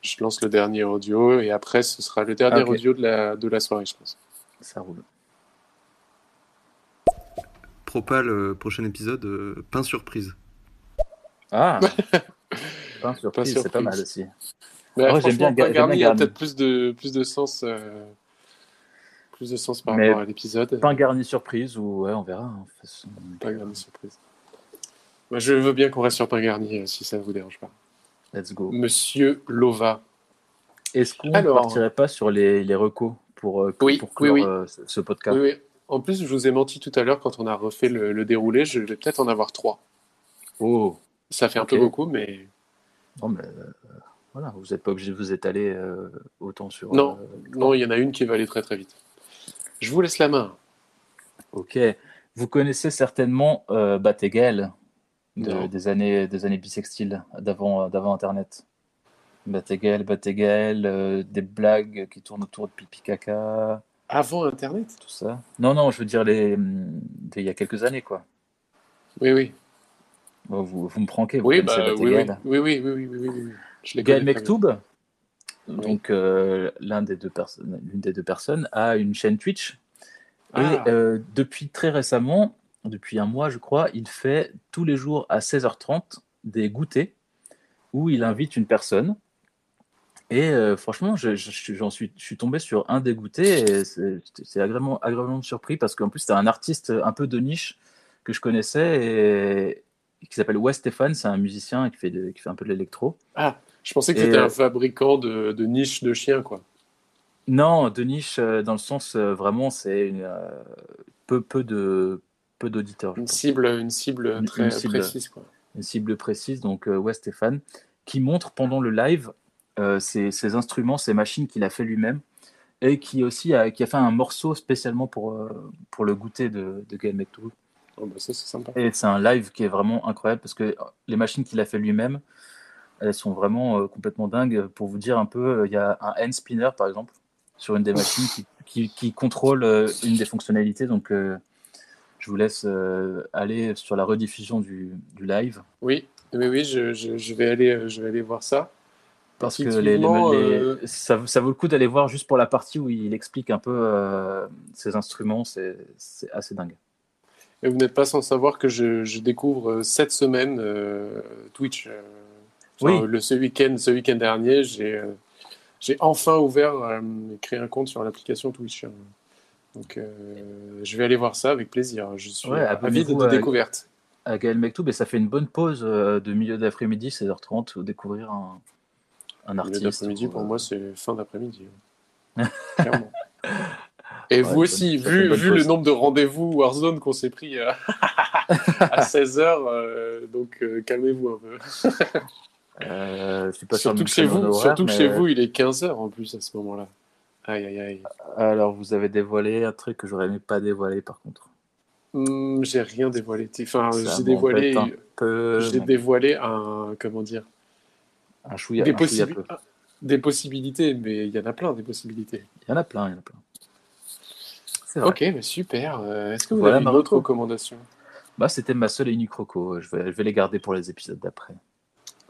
S2: Je lance le dernier audio et après, ce sera le dernier
S1: Ah,
S2: audio de la, de la soirée, je pense.
S1: Ça roule.
S4: Propal, euh, prochain épisode, euh, pain surprise.
S1: Ah Pain surprise, c'est pas mal aussi.
S2: Mais
S1: Ah j'aime bien
S2: pain garni
S1: bien
S2: a
S1: garni.
S2: peut-être plus de, plus de sens. euh, plus de sens par
S1: Mais
S2: rapport à l'épisode.
S1: Pain garni surprise, ou ouais, on verra. hein, façon.
S2: Pain garni surprise. Moi, je veux bien qu'on reste sur pain garni, si ça vous dérange pas.
S1: Let's go.
S2: Monsieur Lova.
S1: Est-ce qu'on
S2: Alors-
S1: partirait pas sur les, les recos pour, euh,
S2: Oui,
S1: pour
S2: oui,
S1: clore,
S2: oui.
S1: euh, ce- ce podcast?
S2: Oui, oui. En plus, je vous ai menti tout à l'heure quand on a refait le, le déroulé. Je vais peut-être en avoir trois.
S1: Oh
S2: Ça fait un peu beaucoup, mais
S1: Non, mais euh, voilà, vous n'êtes pas obligé de vous étaler euh, autant sur.
S2: Non.
S1: euh,
S2: non, il y en a une qui va aller très très vite. Je vous laisse la main.
S1: ok. Vous connaissez certainement de-
S2: Non.
S1: des années des années bissextiles d'avant d'avant Internet. Batégal, euh, des blagues qui tournent autour de pipi caca,
S2: Avant Internet
S1: tout ça. Non, non, je veux dire les hum, d'il y a quelques années quoi.
S2: Oui, oui.
S1: Bon, vous, vous me pranquez, vous
S2: Oui, bah, oui, oui, oui, oui, oui, oui,
S1: Gaël. Mektoub, donc euh, l'un des deux personnes, l'une des deux personnes, a une chaîne Twitch.
S2: Ah.
S1: Et euh, depuis très récemment, depuis un mois je crois, il fait tous les jours à 16h30 des goûters où il invite une personne. Et euh, franchement, je, je- j'en suis, je suis tombé sur un des goûters et c'est, agréablement, agréablement surpris parce qu'en plus c'était un artiste un peu de niche que je connaissais et qui s'appelle Wes Stéphane, c'est un musicien qui fait, de- qui fait un peu de l'électro.
S2: Ah, je pensais que c'était
S1: euh,
S2: un fabricant de, de niches de chiens, quoi.
S1: Non, de niche euh, dans le sens euh, vraiment c'est une, euh, peu peu de peu d'auditeurs.
S2: Une cible, une cible très
S1: une cible.
S2: précise, quoi.
S1: Une cible précise, donc euh, ouais Stéphane, qui montre pendant le live euh, ses, ses instruments, ses machines qu'il a fait lui-même et qui aussi a, qui a fait un morceau spécialement pour, euh, pour le goûter de, de Gaël.
S2: Oh, bah, c'est sympa.
S1: Et c'est un live qui est vraiment incroyable parce que les machines qu'il a fait lui-même, elles sont vraiment euh, complètement dingues. Pour vous dire un peu, euh, il y a un hand spinner par exemple sur une des machines qui, qui, qui contrôle euh, une des fonctionnalités. Donc je vous laisse aller sur la rediffusion du, du live
S2: Oui, oui, oui, je, je, je vais aller, je vais aller voir ça.
S1: Parce que les, les-
S2: Effectivement,
S1: les-
S2: euh,
S1: ça, ça vaut le coup d'aller voir juste pour la partie où il explique un peu euh, ses instruments. C'est assez dingue.
S2: Et vous n'êtes pas sans savoir que je, je découvre euh, cette semaine euh, Twitch. enfin,
S1: Oui.
S2: le, ce week-end, ce week-end dernier, j'ai j'ai enfin ouvert, euh, créé un compte sur l'application Twitch. Donc, euh, je vais aller voir ça avec plaisir. Je suis
S1: Ouais,
S2: avide de
S1: à-
S2: découverte.
S1: à Gaël Mektoub et ça fait une bonne pause euh, de milieu d'après-midi, 16h30, où découvrir un, un
S2: Le
S1: artiste.
S2: d'après-midi,
S1: ou,
S2: pour
S1: euh,
S2: moi, c'est fin d'après-midi. Clairement. Et
S1: Ouais,
S2: vous aussi, vu, le nombre de rendez-vous Warzone qu'on s'est pris euh, à 16h, donc euh, calmez-vous un peu.
S1: euh, je suis pas sûr
S2: Surtout que chez vous,
S1: horaire,
S2: surtout que chez vous, il est 15h en plus à ce moment-là. Aïe, aïe, aïe.
S1: Alors, vous avez dévoilé un truc que j'aurais aimé pas dévoiler par contre.
S2: Hmm, j'ai rien dévoilé. Enfin, j'ai dévoilé,
S1: un peu.
S2: j'ai dévoilé un, comment dire,
S1: un chouïa,
S2: des,
S1: un chouïa
S2: possibi-
S1: peu.
S2: des possibilités, mais il y en a plein des possibilités.
S1: Il y en a plein, il y en a plein. Vrai.
S2: Ok, mais super. Euh, Est-ce que vous
S1: Voilà
S2: avez
S1: ma
S2: une autre
S1: reco.
S2: recommandation?
S1: Bah, c'était ma seule et unique roco. Je vais, je vais les garder pour les épisodes d'après.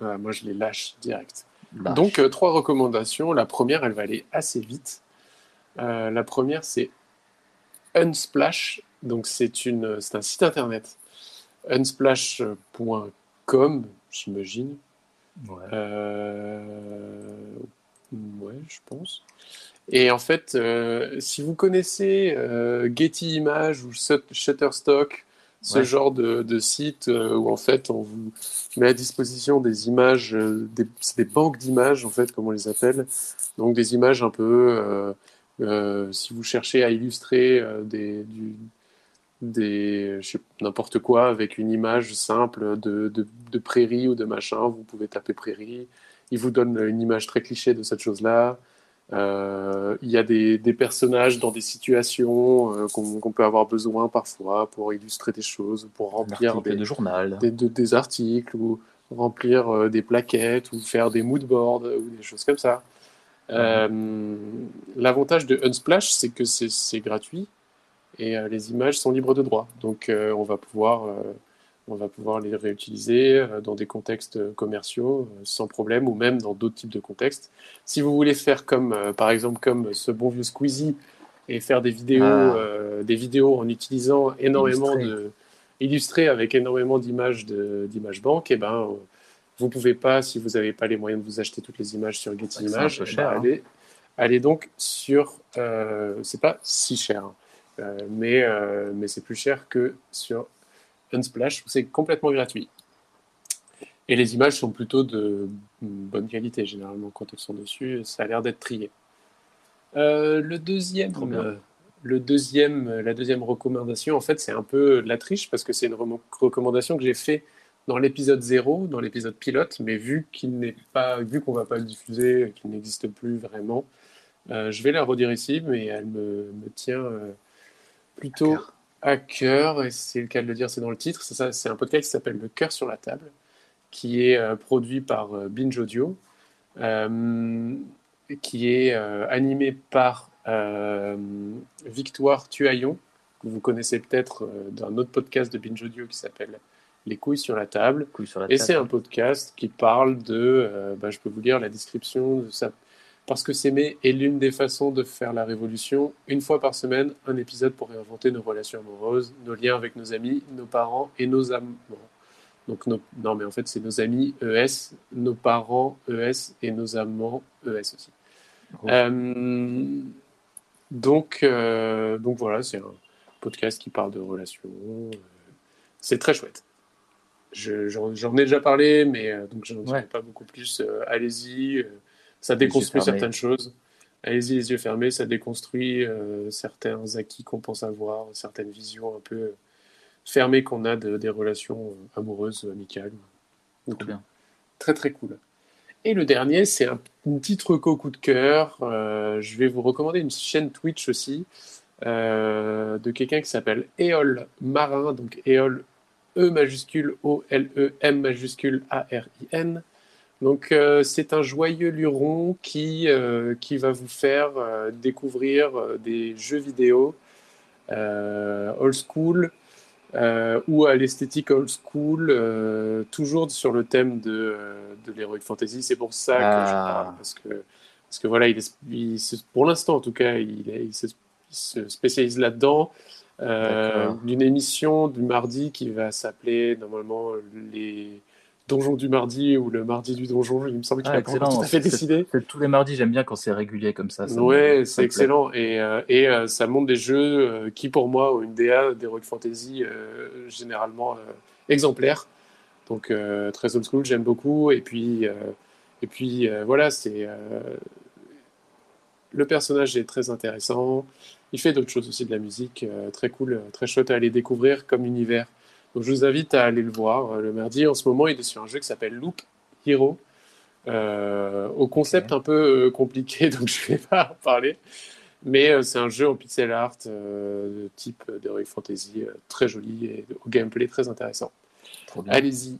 S2: Ah, Moi, je les lâche direct.
S1: Lâche.
S2: Donc, euh, trois recommandations. La première, elle va aller assez vite. Euh, la première, c'est Unsplash. Donc, c'est une, c'est un site internet. Unsplash.com, j'imagine.
S1: Ouais.
S2: Euh, Ouais, je pense. Et en fait, euh, si vous connaissez euh, Getty Images ou Shut- Shutterstock, ce
S1: Ouais.
S2: genre de, de site où en fait on vous met à disposition des images, des, c'est des banques d'images en fait, comme on les appelle. Donc des images un peu, euh, euh, si vous cherchez à illustrer euh, des, du, des, n'importe quoi avec une image simple de, de, de prairie ou de machin, vous pouvez taper prairie. Il vous donne une image très cliché de cette chose-là. Euh, il y a des, des personnages dans des situations euh, qu'on peut avoir besoin parfois pour illustrer des choses, pour remplir des,
S1: de journal.
S2: des, de- des articles ou remplir euh, des plaquettes ou faire des moodboards ou des choses comme ça. Euh, L'avantage de Unsplash, c'est que c'est gratuit et euh, les images sont libres de droit. Donc euh, on va pouvoir, euh, on va pouvoir les réutiliser dans des contextes commerciaux sans problème ou même dans d'autres types de contextes. Si vous voulez faire comme, par exemple, comme ce bon vieux Squeezie et faire des vidéos,
S1: Ah.
S2: euh, des vidéos en utilisant énormément
S1: Illustré.
S2: de illustrées avec énormément d'images d'images banques, et ben euh, vous pouvez pas, si vous n'avez pas les moyens de vous acheter toutes les images sur Getty Images, eh ben,
S1: cher, hein.
S2: allez, allez donc sur, euh, c'est pas si cher, hein, mais euh, mais c'est plus cher que sur Unsplash, c'est complètement gratuit. Et les images sont plutôt de bonne qualité, généralement, quand elles sont dessus, ça a l'air d'être trié. Euh, le deuxième, euh, le deuxième, euh, la deuxième recommandation, en fait, c'est un peu de la triche parce que c'est une recommandation que j'ai fait dans l'épisode 0, dans l'épisode pilote, mais vu qu'il n'est pas, vu qu'on va pas le diffuser, qu'il n'existe plus vraiment, euh, je vais la redire ici, mais elle me, me tient euh, plutôt à cœur, et c'est le cas de le dire, c'est dans le titre. C'est ça, c'est un podcast qui s'appelle Le cœur sur la table, qui est euh, produit par euh, Binge Audio, euh, qui est animé par Victoire Tuaillon, que vous connaissez peut-être d'un autre podcast de Binge Audio qui s'appelle Les couilles sur la table.
S1: Couille sur la
S2: Et c'est un podcast qui parle de, bah, je peux vous lire la description de ça. Parce que s'aimer est l'une des façons de faire la révolution. Une fois par semaine, un épisode pour réinventer nos relations amoureuses, nos liens avec nos amis, nos parents et nos amants. Donc, nos- non, mais en fait, c'est nos amis ES, nos parents ES et nos amants ES aussi.
S1: Oh.
S2: Euh, donc, euh, donc voilà, c'est un podcast qui parle de relations. C'est très chouette. Je- J'en ai déjà parlé, mais euh, donc j'en dirai
S1: Ouais.
S2: pas beaucoup plus. Allez-y, ça déconstruit certaines choses. Allez-y, les yeux fermés, ça déconstruit euh, certains acquis qu'on pense avoir, certaines visions un peu euh, fermées qu'on a de- des relations euh, amoureuses, amicales. ou
S1: Trop
S2: tout.
S1: bien.
S2: Très très cool. Et le dernier, c'est un, une petite reco coup de cœur. Euh, je vais vous recommander une chaîne Twitch aussi euh, de quelqu'un qui s'appelle Eol Marin, donc Eol E majuscule O L E M majuscule A R I N. Donc euh, c'est un joyeux luron qui euh, qui va vous faire euh, découvrir des jeux vidéo old school ou à l'esthétique old school, toujours sur le thème de, de l'heroic fantasy. C'est pour ça que je
S1: Ah.
S2: parle, parce que, parce que voilà, il est, il se- pour l'instant en tout cas, il, est- il se, il se spécialise là-dedans. D'une émission du mardi qui va s'appeler normalement les donjons du mardi ou le mardi du donjon. Il me semble qu'il
S1: Ah,
S2: n'a pas tout à fait décidé.
S1: C'est tous les mardis, j'aime bien quand c'est régulier comme ça. ça
S2: Ouais, c'est excellent. Et, euh, et euh, ça montre des jeux euh, qui, pour moi, ont une DA d'Heroic Fantasy généralement exemplaire. Donc, très old school, j'aime beaucoup. Et puis, et puis voilà, c'est. le personnage est très intéressant. Il fait d'autres choses aussi de la musique, très cool, très chouette à aller découvrir comme univers. Donc, je vous invite à aller le voir euh, le mardi. En ce moment, il est sur un jeu qui s'appelle Loop Hero. Euh, au concept un peu euh, compliqué, donc je vais pas en parler. Mais euh, c'est un jeu en pixel art euh, de type d'Heroic Fantasy, très joli et au gameplay très intéressant. Allez-y.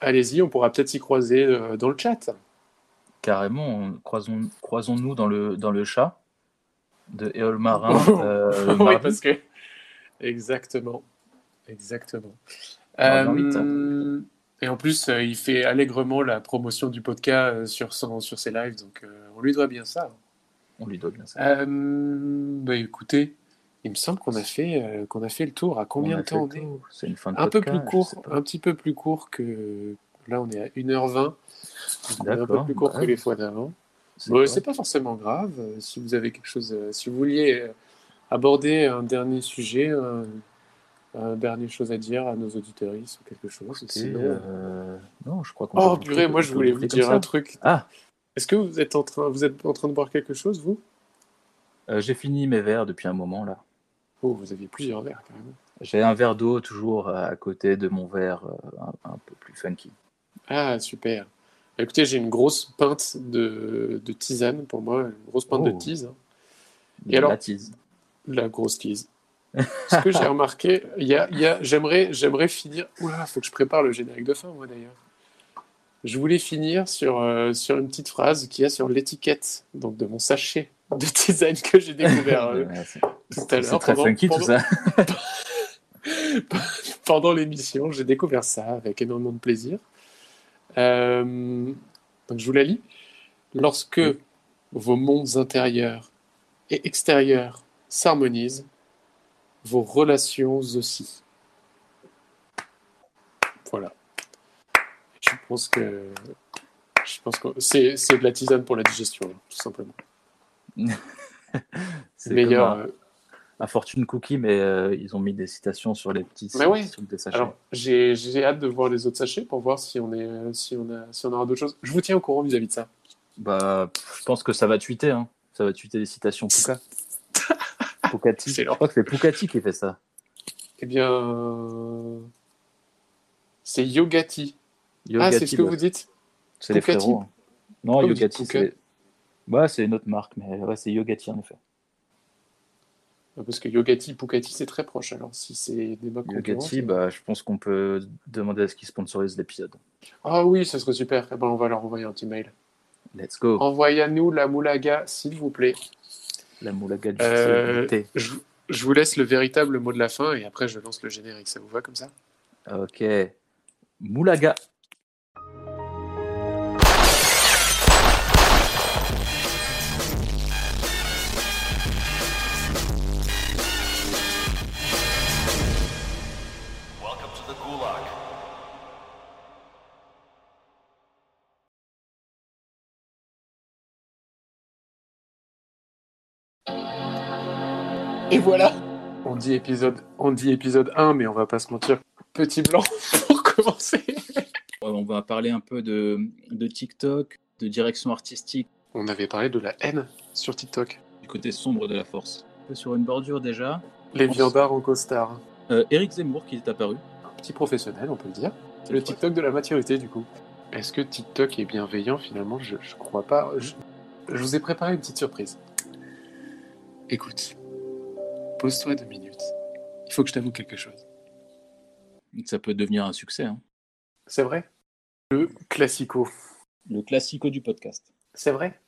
S2: Allez-y, on pourra peut-être s'y croiser dans le chat.
S1: Carrément, on- croisons, croisons-nous dans le, dans le chat de Éole Marin.
S2: oui, parce que. Exactement. Exactement. Euh,
S1: l'invite.
S2: et en plus, euh, il fait allègrement la promotion du podcast euh, sur, son, sur ses lives, donc euh, on lui doit bien ça.
S1: On lui doit bien ça.
S2: Bah écoutez, il me semble qu'on a fait euh, qu'on a fait le tour. À combien de temps on
S1: fait
S2: est
S1: le tour. C'est une fin de
S2: Un peu plus court, un petit peu plus court que là on est à 1h20. Donc on est un peu plus court que les fois d'avant.
S1: C'est
S2: Bon, pas forcément grave. Si vous avez quelque chose, si vous vouliez aborder un dernier sujet, un, un dernier chose à dire à nos auditeurs ou quelque chose. Sinon-
S1: euh, Non, je crois qu'on.
S2: Oh purée, moi je voulais vous dire un truc.
S1: Ah,
S2: Est-ce que vous êtes en train, vous êtes en train de boire quelque chose, vous?
S1: Euh, j'ai fini mes verres depuis un moment là.
S2: Oh, vous aviez plusieurs verres carrément.
S1: J'ai un verre d'eau toujours à côté de mon verre euh, un, un peu plus funky.
S2: Ah super. Écoutez, j'ai une grosse pinte de, de tisane pour moi, une grosse pinte de
S1: Oh.
S2: tise, hein.
S1: De
S2: alors
S1: la tease.
S2: la grosse tise. Ce que j'ai remarqué, y a, il y a, j'aimerais, j'aimerais finir. Oula, faut que je prépare le générique de fin, moi d'ailleurs. Je voulais finir sur, euh, sur une petite phrase qu'il y a sur l'étiquette donc de mon sachet de tisane que j'ai découvert euh, tout à l'heure. Pendant-
S1: tout ça.
S2: pendant l'émission. J'ai découvert ça avec énormément de plaisir. Euh, donc je vous la lis. Lorsque
S1: Oui.
S2: vos mondes intérieurs et extérieurs s'harmonisent, vos relations aussi. Voilà. Je pense que je pense que c'est c'est de la tisane pour la digestion, tout simplement.
S1: C'est
S2: Meilleur.
S1: un, un fortune cookie, mais euh, ils ont mis des citations sur les petits
S2: Mais oui.
S1: des sachets.
S2: Alors, j'ai j'ai hâte de voir les autres sachets pour voir si on, est, si on, a, si on aura d'autres choses. Je vous tiens au courant vis-à-vis de ça.
S1: Bah, je pense que ça va tweeter. Hein. Ça va tweeter des citations Puka. Je crois que c'est Pukati qui fait ça.
S2: Eh bien, euh, c'est Yogati. ah, c'est ce que
S1: bah,
S2: vous dites
S1: C'est les frérots. hein. Non,
S2: Pourquoi
S1: Yogati, c'est. Ouais, c'est une autre marque, mais ouais, c'est Yogati en effet.
S2: Parce que Yogati, Pukati, c'est très proche. Alors, si c'est des marques
S1: Yogati, bah, je pense qu'on peut demander à ce qu'ils sponsorisent l'épisode.
S2: Ah oui, ça serait super. Eh ben, on va leur envoyer un petit mail.
S1: Let's go.
S2: Envoyez-nous la moulaga, s'il vous plaît.
S1: La moulaga du
S2: Euh. Je, je vous laisse le véritable mot de la fin et après, je lance le générique. Ça vous va comme ça?
S1: Ok. Moulaga.
S2: Et voilà On dit épisode, on dit épisode 1, mais on va pas se mentir. Petit blanc pour commencer.
S1: On va parler un peu de, de TikTok, de direction artistique,
S2: On avait parlé de la haine sur TikTok.
S1: du côté sombre de la force. Sur une bordure déjà.
S2: Les viandards en costard.
S1: Euh, Eric Zemmour qui est apparu.
S2: Un petit professionnel, on peut le dire. C'est le TikTok de la maturité, du coup. Est-ce que TikTok est bienveillant Finalement, je, je crois pas. Je, je vous ai préparé une petite surprise. Écoute, pose-toi deux minutes. Il faut que je t'avoue quelque chose.
S1: Ça peut devenir un succès. hein.
S2: C'est vrai? Le classico.
S1: Le classico du podcast.
S2: C'est vrai?